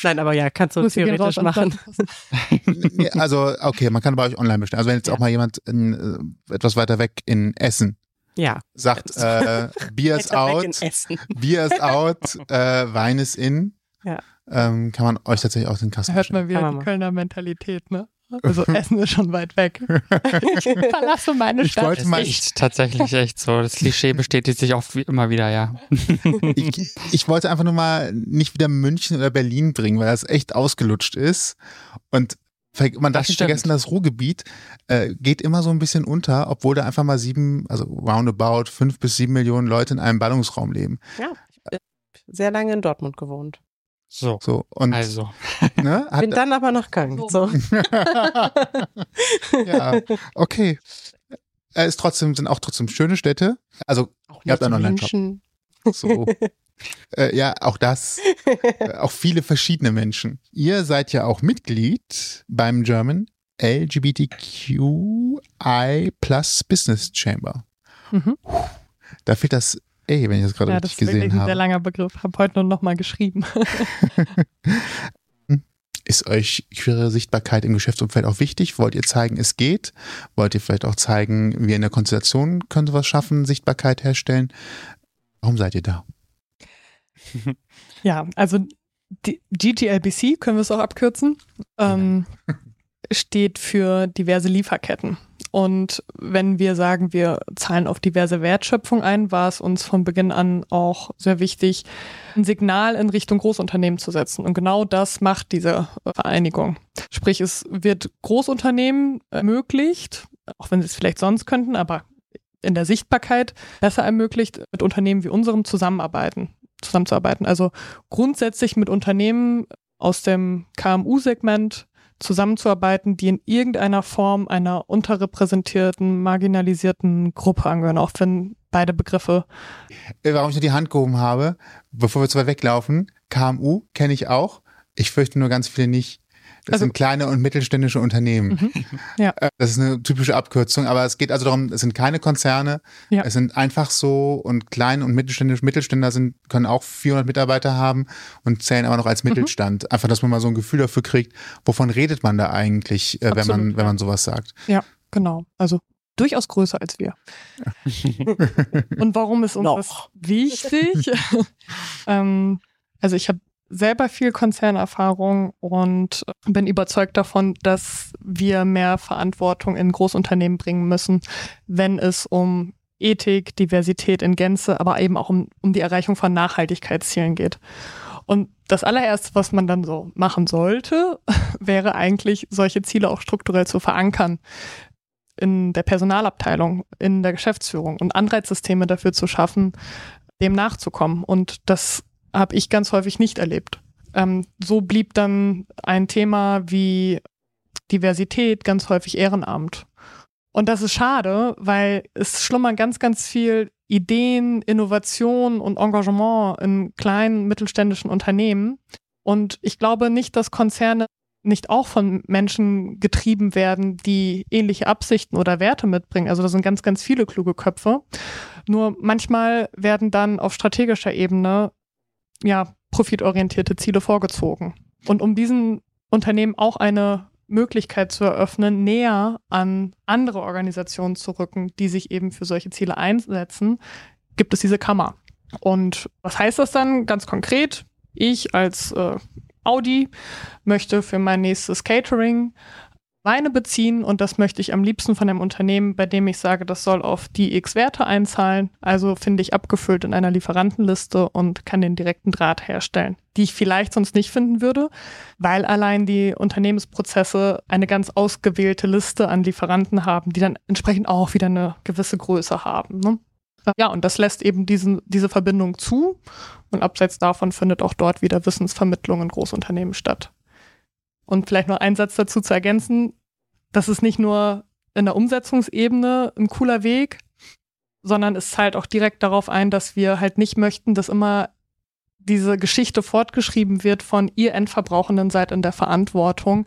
Nein, aber ja, kannst du Muss theoretisch machen. also okay, man kann bei euch online bestellen. Also wenn jetzt ja. auch mal jemand in, äh, etwas weiter weg in Essen ja. sagt, [LAUGHS] äh, Bier ist out, Bier ist out, [LAUGHS] äh, Wein ist in. Ja. Ähm, kann man euch tatsächlich auch den Kasten Hört man wieder die Kölner Mentalität, ne? Also Essen ist schon weit weg. [LAUGHS] ich verlasse meine ich Stadt. Wollte mal, ist tatsächlich echt so. Das Klischee bestätigt sich auch immer wieder, ja. ich, ich, wollte einfach nur mal nicht wieder München oder Berlin bringen, weil das echt ausgelutscht ist. Und Man darf Das nicht stimmt. vergessen, das Ruhrgebiet äh, geht immer so ein bisschen unter, obwohl da einfach mal sieben, also roundabout fünf bis sieben Millionen Leute in einem Ballungsraum leben. Ja, ich habe sehr lange in Dortmund gewohnt. So. So und Also, [LAUGHS] ne, hat, Bin dann aber nach Köln gezogen. [LAUGHS] ja, okay. Äh, ist trotzdem sind auch trotzdem schöne Städte. Also Auch Ihr habt einen Online-Shop. Menschen. so. [LAUGHS] äh, ja, auch das. [LAUGHS] Äh, auch viele verschiedene Menschen. Ihr seid ja auch Mitglied beim German LGBTQI Plus Business Chamber. Mhm. Da fehlt das ey, wenn ich das gerade Ja, das richtig ist wirklich gesehen ein sehr habe. langer Begriff. Habe heute nur noch mal geschrieben. [LAUGHS] Ist euch queere Sichtbarkeit im Geschäftsumfeld auch wichtig? Wollt ihr zeigen, es geht? Wollt ihr vielleicht auch zeigen, wir in der Konstellation können sowas schaffen, Sichtbarkeit herstellen? Warum seid ihr da? [LAUGHS] Ja, also die GTLBC, können wir es auch abkürzen, ähm, [LAUGHS] steht für diverse Lieferketten. Und wenn wir sagen, wir zahlen auf diverse Wertschöpfung ein, war es uns von Beginn an auch sehr wichtig, ein Signal in Richtung Großunternehmen zu setzen. Und genau das macht diese äh, Vereinigung. Sprich, es wird Großunternehmen ermöglicht, auch wenn sie es vielleicht sonst könnten, aber in der Sichtbarkeit besser ermöglicht, mit Unternehmen wie unserem zusammenarbeiten, zusammenzuarbeiten. Also grundsätzlich mit Unternehmen aus dem KMU-Segment zusammenzuarbeiten, die in irgendeiner Form einer unterrepräsentierten, marginalisierten Gruppe angehören, auch wenn beide Begriffe Äh, Warum ich nur die Hand gehoben habe, bevor wir zu weit weglaufen, KMU kenne ich auch. Ich fürchte nur ganz viele nicht. Das Also- sind kleine und mittelständische Unternehmen. Mhm. Ja. Äh, Das ist eine typische Abkürzung, aber es geht also darum, es sind keine Konzerne, Ja. es sind einfach so und klein und mittelständisch, Mittelständler sind, können auch 400 Mitarbeiter haben und zählen aber noch als Mhm. Mittelstand. Einfach, dass man mal so ein Gefühl dafür kriegt, wovon redet man da eigentlich, äh, wenn Absolut, man, wenn ja. man sowas sagt. Genau. Also durchaus größer als wir. [LAUGHS] Und warum ist uns Noch. das wichtig? [LAUGHS] ähm, also ich habe selber viel Konzernerfahrung und bin überzeugt davon, dass wir mehr Verantwortung in Großunternehmen bringen müssen, wenn es um Ethik, Diversität in Gänze, aber eben auch um, um die Erreichung von Nachhaltigkeitszielen geht. Und das allererste, was man dann so machen sollte, [LAUGHS] wäre eigentlich, solche Ziele auch strukturell zu verankern in der Personalabteilung, in der Geschäftsführung und Anreizsysteme dafür zu schaffen, dem nachzukommen. Und das habe ich ganz häufig nicht erlebt. Ähm, so blieb dann ein Thema wie Diversität ganz häufig Ehrenamt. Und das ist schade, weil es schlummern ganz, ganz viel Ideen, Innovation und Engagement in kleinen mittelständischen Unternehmen. Und ich glaube nicht, dass Konzerne nicht auch von Menschen getrieben werden, die ähnliche Absichten oder Werte mitbringen. Also da sind ganz, ganz viele kluge Köpfe. Nur manchmal werden dann auf strategischer Ebene ja profitorientierte Ziele vorgezogen. Und um diesen Unternehmen auch eine Möglichkeit zu eröffnen, näher an andere Organisationen zu rücken, die sich eben für solche Ziele einsetzen, gibt es diese Kammer. Und was heißt das dann ganz konkret? Ich als äh, Audi möchte für mein nächstes Catering Weine beziehen und das möchte ich am liebsten von einem Unternehmen, bei dem ich sage, das soll auf die X Werte einzahlen. Also finde ich abgefüllt in einer Lieferantenliste und kann den direkten Draht herstellen, die ich vielleicht sonst nicht finden würde, weil allein die Unternehmensprozesse eine ganz ausgewählte Liste an Lieferanten haben, die dann entsprechend auch wieder eine gewisse Größe haben. Ne? Ja, und das lässt eben diesen, diese Verbindung zu. Und abseits davon findet auch dort wieder Wissensvermittlung in Großunternehmen statt. Und vielleicht noch einen Satz dazu zu ergänzen, das ist nicht nur in der Umsetzungsebene ein cooler Weg, sondern es zahlt auch direkt darauf ein, dass wir halt nicht möchten, dass immer diese Geschichte fortgeschrieben wird von ihr Endverbrauchenden seid in der Verantwortung,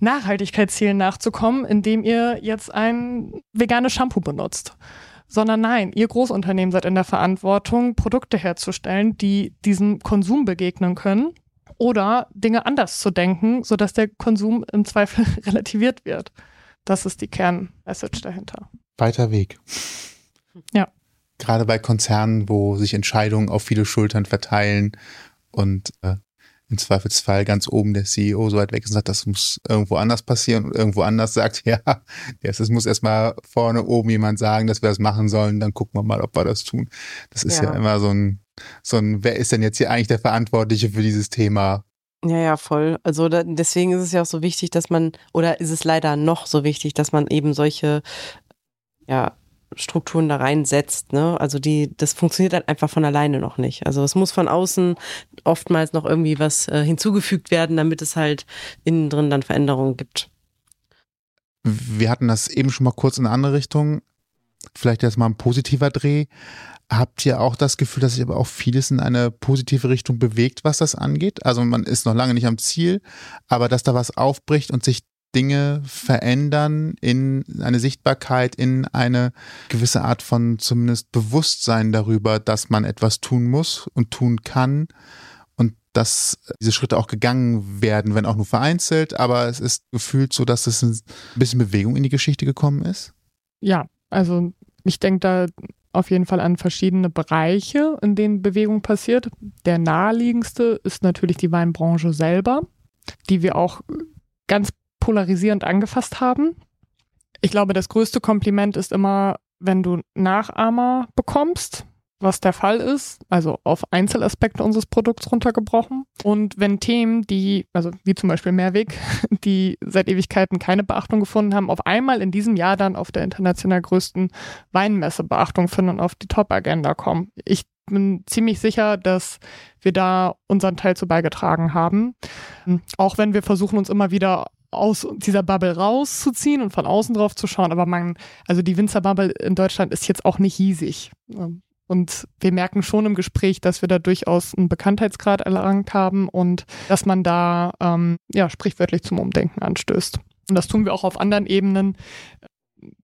Nachhaltigkeitszielen nachzukommen, indem ihr jetzt ein veganes Shampoo benutzt. Sondern nein, ihr Großunternehmen seid in der Verantwortung, Produkte herzustellen, die diesem Konsum begegnen können oder Dinge anders zu denken, sodass der Konsum im Zweifel [LAUGHS] relativiert wird. Das ist die Kernmessage dahinter. Weiter Weg. Ja. Gerade bei Konzernen, wo sich Entscheidungen auf viele Schultern verteilen und äh, im Zweifelsfall ganz oben der CEO so weit weg ist und sagt, das muss irgendwo anders passieren und irgendwo anders sagt, [LAUGHS] ja, es muss erstmal vorne oben jemand sagen, dass wir das machen sollen, dann gucken wir mal, ob wir das tun. Das ist ja, Ja. immer so ein, so ein, wer ist denn jetzt hier eigentlich der Verantwortliche für dieses Thema? Ja, ja, voll. Also da, deswegen ist es ja auch so wichtig, dass man, oder ist es leider noch so wichtig, dass man eben solche ja, Strukturen da reinsetzt. Ne? Also die, das funktioniert halt einfach von alleine noch nicht. Also es muss von außen oftmals noch irgendwie was äh, hinzugefügt werden, damit es halt innen drin dann Veränderungen gibt. Wir hatten das eben schon mal kurz in eine andere Richtung. Vielleicht jetzt mal ein positiver Dreh. Habt ihr auch das Gefühl, dass sich aber auch vieles in eine positive Richtung bewegt, was das angeht? Also man ist noch lange nicht am Ziel, aber dass da was aufbricht und sich Dinge verändern in eine Sichtbarkeit, in eine gewisse Art von zumindest Bewusstsein darüber, dass man etwas tun muss und tun kann und dass diese Schritte auch gegangen werden, wenn auch nur vereinzelt, aber es ist gefühlt so, dass es ein bisschen Bewegung in die Geschichte gekommen ist. Ja, also ich denke da auf jeden Fall an verschiedene Bereiche, in denen Bewegung passiert. Der naheliegendste ist natürlich die Weinbranche selber, die wir auch ganz polarisierend angefasst haben. Ich glaube, das größte Kompliment ist immer, wenn du Nachahmer bekommst, was der Fall ist, also auf Einzelaspekte unseres Produkts runtergebrochen. Und wenn Themen, die, also wie zum Beispiel Mehrweg, [LAUGHS] die seit Ewigkeiten keine Beachtung gefunden haben, auf einmal in diesem Jahr dann auf der international größten Weinmesse Beachtung finden und auf die Top-Agenda kommen. Ich bin ziemlich sicher, dass wir da unseren Teil zu beigetragen haben. Auch wenn wir versuchen, uns immer wieder aus dieser Bubble rauszuziehen und von außen drauf zu schauen. Aber man, also die Winzerbubble in Deutschland ist jetzt auch nicht hiesig. Und wir merken schon im Gespräch, dass wir da durchaus einen Bekanntheitsgrad erlangt haben und dass man da ähm, ja sprichwörtlich zum Umdenken anstößt. Und das tun wir auch auf anderen Ebenen.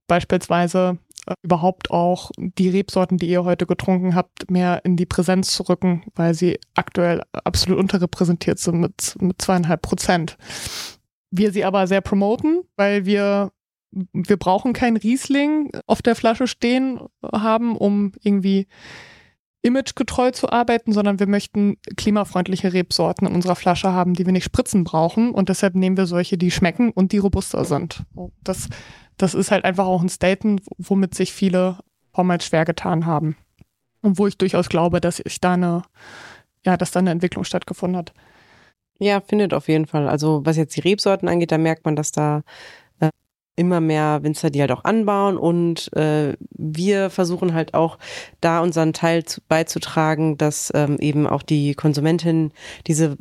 Beispielsweise äh, überhaupt auch die Rebsorten, die ihr heute getrunken habt, mehr in die Präsenz zu rücken, weil sie aktuell absolut unterrepräsentiert sind mit, mit zweieinhalb Prozent. Wir sie aber sehr promoten, weil wir wir brauchen kein Riesling auf der Flasche stehen haben, um irgendwie imagegetreu zu arbeiten, sondern wir möchten klimafreundliche Rebsorten in unserer Flasche haben, die wir nicht spritzen brauchen. Und deshalb nehmen wir solche, die schmecken und die robuster sind. Das, das ist halt einfach auch ein Statement, womit sich viele vormals schwer getan haben. Und wo ich durchaus glaube, dass ich da eine, ja, dass da eine Entwicklung stattgefunden hat. Ja, findet auf jeden Fall. Also was jetzt die Rebsorten angeht, da merkt man, dass da immer mehr Winzer, die halt auch anbauen und äh, wir versuchen halt auch da unseren Teil zu, beizutragen, dass ähm, eben auch die Konsumentinnen diese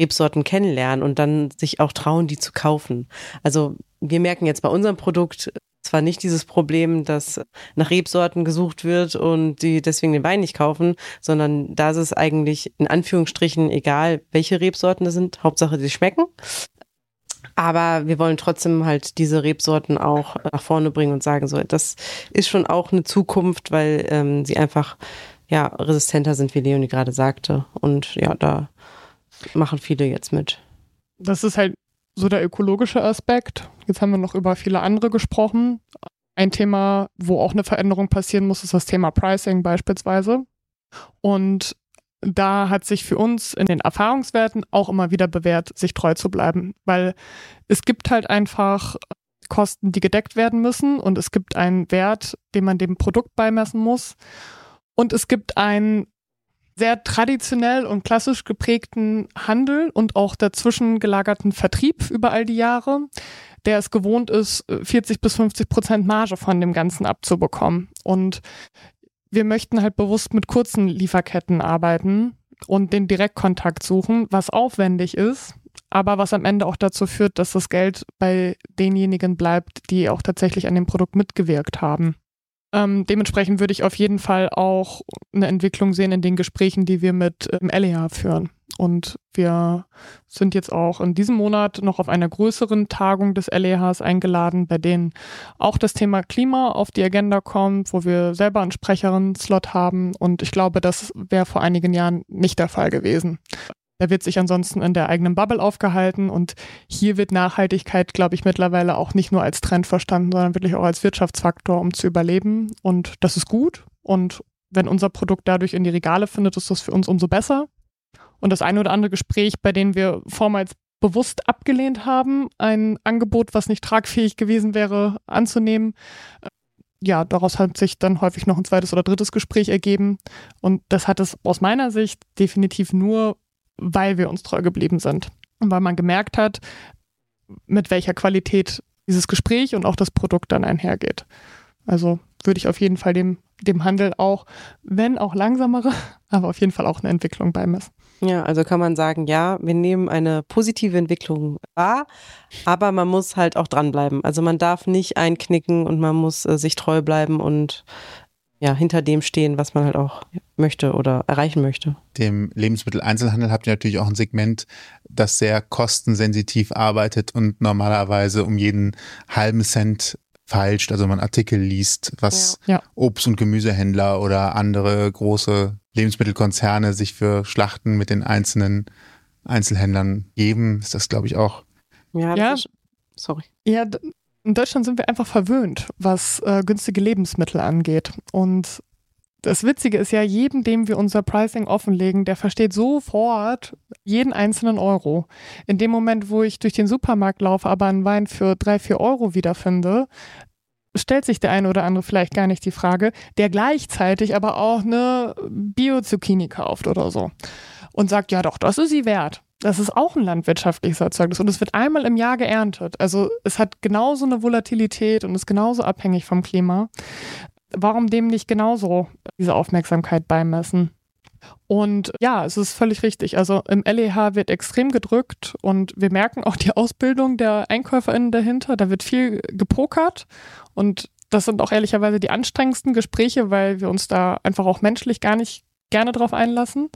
Rebsorten kennenlernen und dann sich auch trauen, die zu kaufen. Also wir merken jetzt bei unserem Produkt zwar nicht dieses Problem, dass nach Rebsorten gesucht wird und die deswegen den Wein nicht kaufen, sondern da ist es eigentlich in Anführungsstrichen egal, welche Rebsorten das sind, Hauptsache die schmecken. Aber wir wollen trotzdem halt diese Rebsorten auch nach vorne bringen und sagen, so, das ist schon auch eine Zukunft, weil ähm, sie einfach ja resistenter sind, wie Leonie gerade sagte. Und ja, da machen viele jetzt mit. Das ist halt so der ökologische Aspekt. Jetzt haben wir noch über viele andere gesprochen. Ein Thema, wo auch eine Veränderung passieren muss, ist das Thema Pricing beispielsweise. Und da hat sich für uns in den Erfahrungswerten auch immer wieder bewährt, sich treu zu bleiben, weil es gibt halt einfach Kosten, die gedeckt werden müssen und es gibt einen Wert, den man dem Produkt beimessen muss und es gibt einen sehr traditionell und klassisch geprägten Handel und auch dazwischen gelagerten Vertrieb über all die Jahre, der es gewohnt ist, 40 bis 50 Prozent Marge von dem Ganzen abzubekommen. Und wir möchten halt bewusst mit kurzen Lieferketten arbeiten und den Direktkontakt suchen, was aufwendig ist, aber was am Ende auch dazu führt, dass das Geld bei denjenigen bleibt, die auch tatsächlich an dem Produkt mitgewirkt haben. Ähm, dementsprechend würde ich auf jeden Fall auch eine Entwicklung sehen in den Gesprächen, die wir mit ähm, LEA führen. Und wir sind jetzt auch in diesem Monat noch auf einer größeren Tagung des LEHs eingeladen, bei denen auch das Thema Klima auf die Agenda kommt, wo wir selber einen Sprecherin-Slot haben. Und ich glaube, das wäre vor einigen Jahren nicht der Fall gewesen. Da wird sich ansonsten in der eigenen Bubble aufgehalten und hier wird Nachhaltigkeit, glaube ich, mittlerweile auch nicht nur als Trend verstanden, sondern wirklich auch als Wirtschaftsfaktor, um zu überleben. Und das ist gut. Und wenn unser Produkt dadurch in die Regale findet, ist das für uns umso besser. Und das eine oder andere Gespräch, bei dem wir vormals bewusst abgelehnt haben, ein Angebot, was nicht tragfähig gewesen wäre, anzunehmen. Ja, daraus hat sich dann häufig noch ein zweites oder drittes Gespräch ergeben. Und das hat es aus meiner Sicht definitiv nur, weil wir uns treu geblieben sind. weil man gemerkt hat, mit welcher Qualität dieses Gespräch und auch das Produkt dann einhergeht. Also würde ich auf jeden Fall dem, dem Handel auch, wenn auch langsamere, [LAUGHS] aber auf jeden Fall auch eine Entwicklung beimessen. Ja, also kann man sagen, ja, wir nehmen eine positive Entwicklung wahr, aber man muss halt auch dranbleiben. Also man darf nicht einknicken und man muss äh, sich treu bleiben und ja, hinter dem stehen, was man halt auch möchte oder erreichen möchte. Dem Lebensmitteleinzelhandel habt ihr natürlich auch ein Segment, das sehr kostensensitiv arbeitet und normalerweise um jeden halben Cent feilscht, also man Artikel liest, was. Ja. Obst- und Gemüsehändler oder andere große Lebensmittelkonzerne sich für Schlachten mit den einzelnen Einzelhändlern geben, ist das, glaube ich, auch. Ja, Ja. Ist, sorry. Ja, in Deutschland sind wir einfach verwöhnt, was äh, günstige Lebensmittel angeht. Und das Witzige ist ja, jedem, dem wir unser Pricing offenlegen, der versteht sofort jeden einzelnen Euro. In dem Moment, wo ich durch den Supermarkt laufe, aber einen Wein für drei, vier Euro wiederfinde, stellt sich der eine oder andere vielleicht gar nicht die Frage, der gleichzeitig aber auch eine Bio-Zucchini kauft oder so und sagt, ja doch, das ist sie wert. Das ist auch ein landwirtschaftliches Erzeugnis und es wird einmal im Jahr geerntet. Also es hat genauso eine Volatilität und ist genauso abhängig vom Klima. Warum dem nicht genauso diese Aufmerksamkeit beimessen? Und ja, es ist völlig richtig. Also im LEH wird extrem gedrückt und wir merken auch die Ausbildung der EinkäuferInnen dahinter. Da wird viel gepokert und das sind auch ehrlicherweise die anstrengendsten Gespräche, weil wir uns da einfach auch menschlich gar nicht gerne drauf einlassen.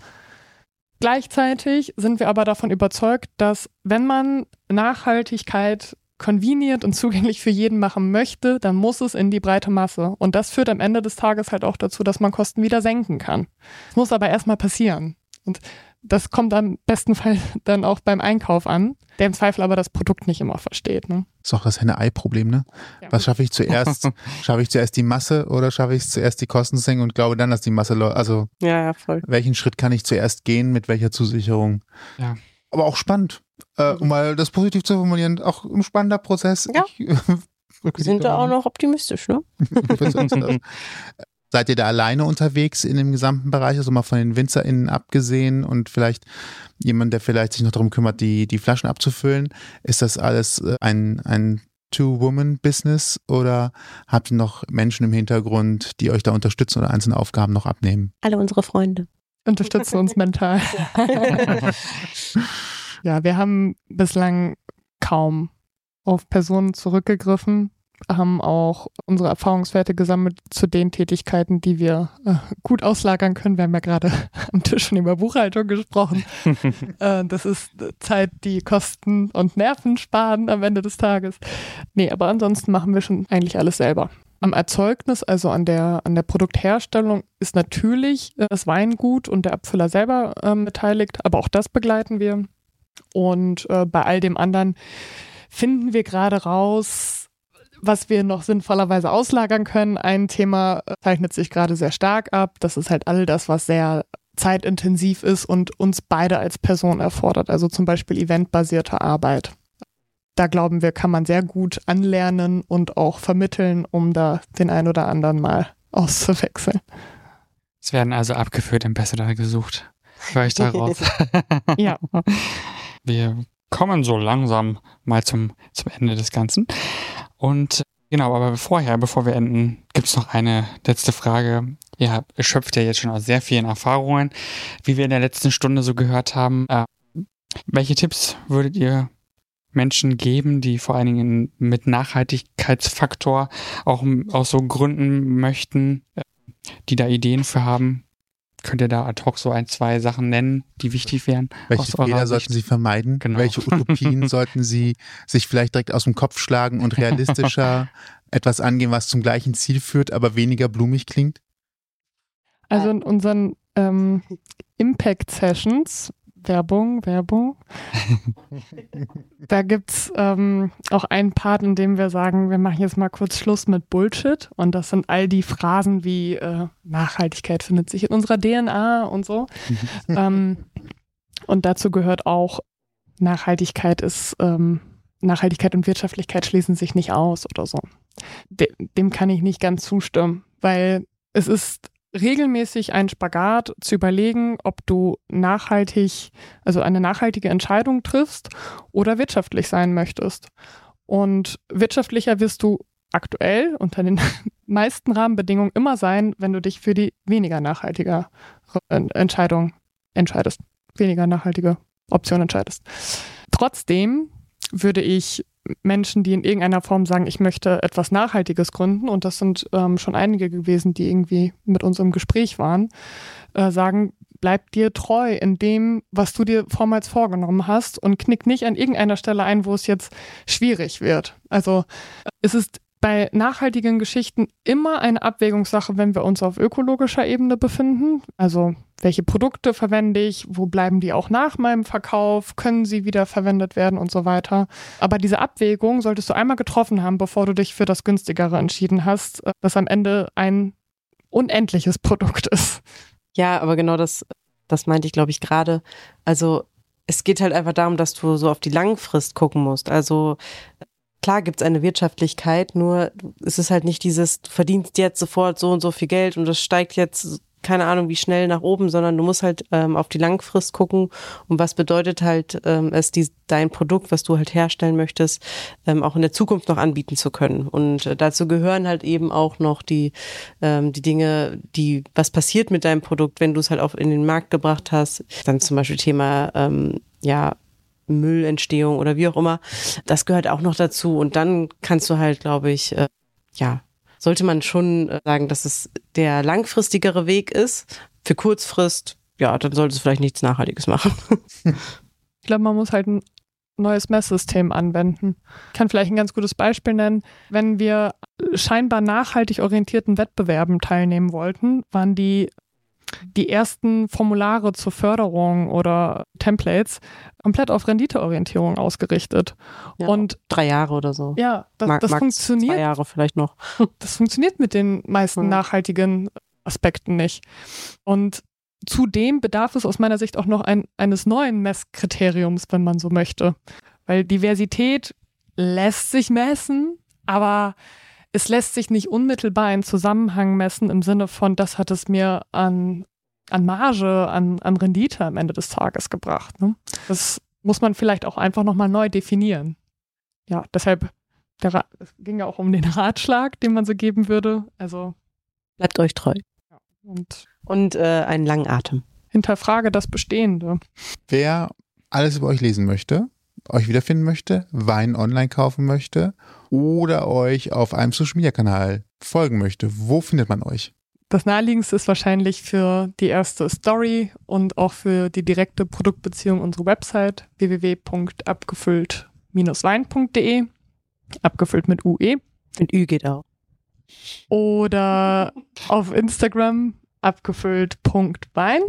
Gleichzeitig sind wir aber davon überzeugt, dass wenn man Nachhaltigkeit convenient und zugänglich für jeden machen möchte, dann muss es in die breite Masse. Und das führt am Ende des Tages halt auch dazu, dass man Kosten wieder senken kann. Es muss aber erstmal passieren. Und das kommt am besten Fall [LAUGHS] dann auch beim Einkauf an, der im Zweifel aber das Produkt nicht immer versteht. Ne? Ist auch das Henne-Ei-Problem, ne? Ja. Was schaffe ich zuerst? [LAUGHS] schaffe ich zuerst die Masse oder schaffe ich zuerst die Kostensenkung und glaube dann, dass die Masse läuft? Also, Ja, ja, voll. welchen Schritt kann ich zuerst gehen, mit welcher Zusicherung? Ja. Aber auch spannend, äh, um mal das positiv zu formulieren, auch ein spannender Prozess. Ja. Ich, [LAUGHS] Wir sind da auch noch optimistisch, ne? [LAUGHS] Seid ihr da alleine unterwegs in dem gesamten Bereich, also mal von den WinzerInnen abgesehen und vielleicht jemand, der vielleicht sich noch darum kümmert, die, die Flaschen abzufüllen? Ist das alles äh, ein, ein Two-Woman-Business oder habt ihr noch Menschen im Hintergrund, die euch da unterstützen oder einzelne Aufgaben noch abnehmen? Alle unsere Freunde. Unterstützen uns mental. [LAUGHS] Ja, wir haben bislang kaum auf Personen zurückgegriffen, haben auch unsere Erfahrungswerte gesammelt zu den Tätigkeiten, die wir äh, gut auslagern können. Wir haben ja gerade [LAUGHS] am Tisch schon über Buchhaltung gesprochen. [LAUGHS] äh, das ist Zeit, die Kosten und Nerven sparen am Ende des Tages. Nee, aber ansonsten machen wir schon eigentlich alles selber. Am Erzeugnis, also an der, an der Produktherstellung, ist natürlich äh, das Weingut und der Abfüller selber ähm, beteiligt, aber auch das begleiten wir. Und äh, bei all dem anderen finden wir gerade raus, was wir noch sinnvollerweise auslagern können. Ein Thema äh, zeichnet sich gerade sehr stark ab. Das ist halt all das, was sehr zeitintensiv ist und uns beide als Person erfordert. Also zum Beispiel eventbasierte Arbeit. Da glauben wir, kann man sehr gut anlernen und auch vermitteln, um da den ein oder anderen mal auszuwechseln. Es werden also abgeführt Ambassador gesucht. Höre ich daraus. [LAUGHS] Ja. [LAUGHS] Wir kommen so langsam mal zum, zum Ende des Ganzen. Und genau, aber vorher, bevor wir enden, gibt es noch eine letzte Frage. Ihr schöpft ja jetzt schon aus sehr vielen Erfahrungen, wie wir in der letzten Stunde so gehört haben. Äh, welche Tipps würdet ihr Menschen geben, die vor allen Dingen mit Nachhaltigkeitsfaktor auch aus so Gründen möchten, äh, die da Ideen für haben? Könnt ihr da ad hoc so ein, zwei Sachen nennen, die wichtig wären? Welche aus eurer Fehler Sicht? sollten Sie vermeiden? Genau. Welche Utopien [LAUGHS] sollten Sie sich vielleicht direkt aus dem Kopf schlagen und realistischer [LAUGHS] etwas angehen, was zum gleichen Ziel führt, aber weniger blumig klingt? Also in unseren ähm, Impact Sessions, Werbung, Werbung, da gibt's ähm, auch einen Part, in dem wir sagen, wir machen jetzt mal kurz Schluss mit Bullshit. Und das sind all die Phrasen wie äh, Nachhaltigkeit findet sich in unserer DNA und so. [LAUGHS] ähm, und dazu gehört auch, Nachhaltigkeit ist, ähm, Nachhaltigkeit und Wirtschaftlichkeit schließen sich nicht aus oder so. De dem kann ich nicht ganz zustimmen, weil es ist regelmäßig einen Spagat zu überlegen, ob du nachhaltig, also eine nachhaltige Entscheidung triffst oder wirtschaftlich sein möchtest. Und wirtschaftlicher wirst du aktuell unter den [LAUGHS] meisten Rahmenbedingungen immer sein, wenn du dich für die weniger nachhaltige Entscheidung entscheidest, weniger nachhaltige Option entscheidest. Trotzdem würde ich Menschen, die in irgendeiner Form sagen, ich möchte etwas Nachhaltiges gründen, und das sind ähm, schon einige gewesen, die irgendwie mit uns im Gespräch waren, äh, sagen, bleib dir treu in dem, was du dir vormals vorgenommen hast und knick nicht an irgendeiner Stelle ein, wo es jetzt schwierig wird. Also es ist bei nachhaltigen Geschichten immer eine Abwägungssache, wenn wir uns auf ökologischer Ebene befinden. Also welche Produkte verwende ich, wo bleiben die auch nach meinem Verkauf, können sie wieder verwendet werden und so weiter. Aber diese Abwägung solltest du einmal getroffen haben, bevor du dich für das günstigere entschieden hast, das am Ende ein unendliches Produkt ist. Ja, aber genau das, das meinte ich, glaube ich, gerade. Also es geht halt einfach darum, dass du so auf die Langfrist gucken musst. Also klar gibt es eine Wirtschaftlichkeit, nur es ist halt nicht dieses, du verdienst jetzt sofort so und so viel Geld und das steigt jetzt keine Ahnung wie schnell nach oben, sondern du musst halt ähm, auf die Langfrist gucken und was bedeutet halt ähm, es, die, dein Produkt, was du halt herstellen möchtest, ähm, auch in der Zukunft noch anbieten zu können. Und äh, dazu gehören halt eben auch noch die, ähm, die Dinge, die, was passiert mit deinem Produkt, wenn du es halt auch in den Markt gebracht hast. Dann zum Beispiel Thema, ähm, ja, Müllentstehung oder wie auch immer. Das gehört auch noch dazu. Und dann kannst du halt, glaube ich, äh, ja, sollte man schon äh, sagen, dass es der langfristigere Weg ist. Für Kurzfrist, ja, dann sollte es vielleicht nichts Nachhaltiges machen. [LAUGHS] ich glaube, man muss halt ein neues Messsystem anwenden. Ich kann vielleicht ein ganz gutes Beispiel nennen. Wenn wir scheinbar nachhaltig orientierten Wettbewerben teilnehmen wollten, waren die die ersten Formulare zur Förderung oder Templates komplett auf Renditeorientierung ausgerichtet. Ja, und drei Jahre oder so. Ja, das, Mag, das funktioniert. Zwei Jahre vielleicht noch. [LAUGHS] Das funktioniert mit den meisten Mhm. nachhaltigen Aspekten nicht. Und zudem bedarf es aus meiner Sicht auch noch ein, eines neuen Messkriteriums, wenn man so möchte. Weil Diversität lässt sich messen, aber es lässt sich nicht unmittelbar in Zusammenhang messen im Sinne von, das hat es mir an, an Marge, an, an Rendite am Ende des Tages gebracht. Ne? Das muss man vielleicht auch einfach nochmal neu definieren. Ja, deshalb, der es ging ja auch um den Ratschlag, den man so geben würde. Also, Bleibt euch treu. und Und äh, einen langen Atem. hinterfrage das Bestehende. Wer alles über euch lesen möchte, euch wiederfinden möchte, Wein online kaufen möchte oder euch auf einem Social Media Kanal folgen möchte, wo findet man euch? Das naheliegendste ist wahrscheinlich für die erste Story und auch für die direkte Produktbeziehung unsere Website www.abgefüllt-wein.de abgefüllt mit UE Und Ü geht auch. oder auf Instagram abgefüllt.wein.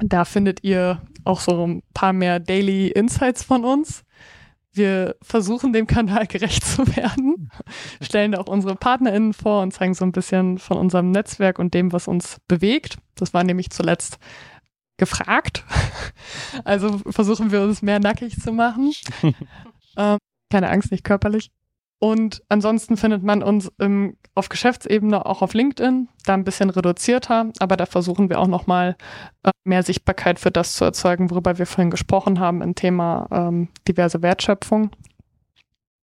Da findet ihr auch so ein paar mehr Daily Insights von uns. Wir versuchen dem Kanal [LAUGHS] gerecht zu werden, stellen auch unsere PartnerInnen vor und zeigen so ein bisschen von unserem Netzwerk und dem, was uns bewegt. Das war nämlich zuletzt gefragt. [LAUGHS] Also versuchen wir uns mehr nackig zu machen. [LAUGHS] ähm, keine Angst, nicht körperlich. Und ansonsten findet man uns im, auf Geschäftsebene auch auf LinkedIn, da ein bisschen reduzierter, aber da versuchen wir auch nochmal äh, mehr Sichtbarkeit für das zu erzeugen, worüber wir vorhin gesprochen haben, im Thema ähm, diverse Wertschöpfung.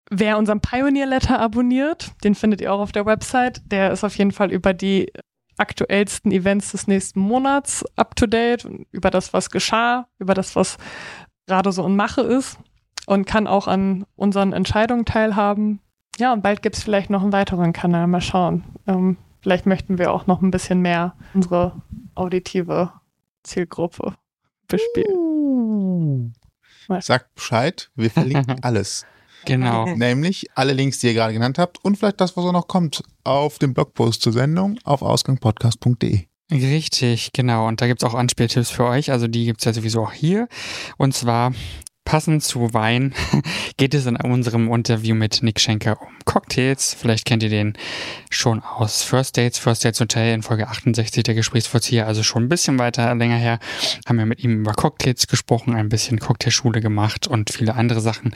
Wer unseren Pioneer Letter abonniert, den findet ihr auch auf der Website. Der ist auf jeden Fall über die aktuellsten Events des nächsten Monats up to date über das, was geschah, über das, was gerade so in Mache ist und kann auch an unseren Entscheidungen teilhaben. Ja, und bald gibt es vielleicht noch einen weiteren Kanal. Mal schauen. Ähm, vielleicht möchten wir auch noch ein bisschen mehr unsere auditive Zielgruppe bespielen. Sagt Bescheid, wir verlinken [LAUGHS] alles. Genau. Nämlich alle Links, die ihr gerade genannt habt und vielleicht das, was auch noch kommt, auf dem Blogpost zur Sendung auf ausgangpodcast.de. Richtig, genau. Und da gibt's auch Anspieltipps für euch. Also die gibt's ja sowieso auch hier. Und zwar Passend zu Wein [LAUGHS] geht es in unserem Interview mit Nick Schenker um Cocktails. Vielleicht kennt ihr den schon aus First Dates, First Dates Hotel in Folge 68 der Gesprächsvollzieher, also schon ein bisschen weiter länger her, haben wir mit ihm über Cocktails gesprochen, ein bisschen Cocktailschule gemacht und viele andere Sachen,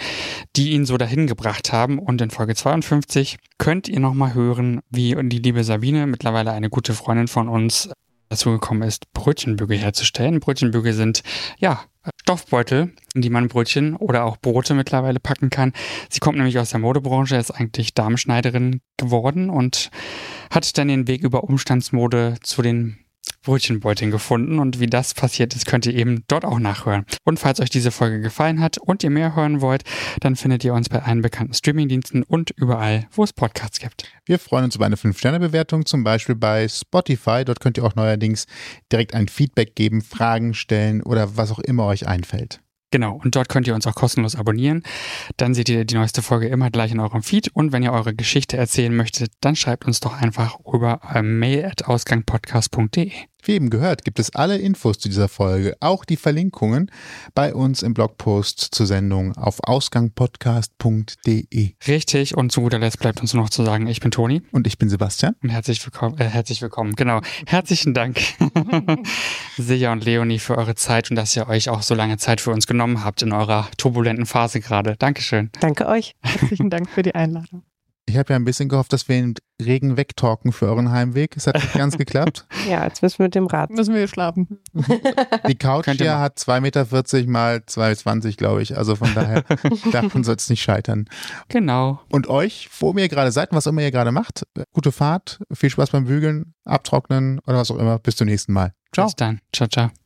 die ihn so dahin gebracht haben. Und in Folge 52 könnt ihr nochmal hören, wie die liebe Sabine, mittlerweile eine gute Freundin von uns, dazu gekommen ist, Brötchenbügel herzustellen. Brötchenbügel sind, ja, Stoffbeutel, in die man Brötchen oder auch Brote mittlerweile packen kann. Sie kommt nämlich aus der Modebranche, ist eigentlich Damenschneiderin geworden und hat dann den Weg über Umstandsmode zu den Brötchenbeuteln gefunden und wie das passiert ist, könnt ihr eben dort auch nachhören. Und falls euch diese Folge gefallen hat und ihr mehr hören wollt, dann findet ihr uns bei allen bekannten Streamingdiensten und überall, wo es Podcasts gibt. Wir freuen uns über eine 5-Sterne-Bewertung, zum Beispiel bei Spotify. Dort könnt ihr auch neuerdings direkt ein Feedback geben, Fragen stellen oder was auch immer euch einfällt. Genau, und dort könnt ihr uns auch kostenlos abonnieren. Dann seht ihr die neueste Folge immer gleich in eurem Feed. Und wenn ihr eure Geschichte erzählen möchtet, dann schreibt uns doch einfach über äh, mail.ausgangpodcast.de. Wie eben gehört, gibt es alle Infos zu dieser Folge, auch die Verlinkungen bei uns im Blogpost zur Sendung auf ausgangpodcast.de. Richtig, und zu guter Letzt bleibt uns nur noch zu sagen, ich bin Toni. Und ich bin Sebastian. Und herzlich willkommen, äh, herzlich willkommen, genau. Herzlichen Dank, [LAUGHS] [LAUGHS] Silja und Leonie, für eure Zeit und dass ihr euch auch so lange Zeit für uns genommen habt in eurer turbulenten Phase gerade. Dankeschön. Danke euch. Herzlichen Dank für die Einladung. Ich habe ja ein bisschen gehofft, dass wir den Regen wegtalken für euren Heimweg. Es hat nicht ganz [LAUGHS] geklappt. Ja, jetzt müssen wir mit dem Rad. Müssen wir hier schlafen. Die Couch Könnt hier hat 2,40 Meter mal 2,20 glaube ich. Also von daher, [LAUGHS] davon soll es nicht scheitern. Genau. Und euch, wo ihr gerade seid und was immer ihr gerade macht, gute Fahrt, viel Spaß beim Bügeln, Abtrocknen oder was auch immer. Bis zum nächsten Mal. Ciao. Bis dann. Ciao, ciao.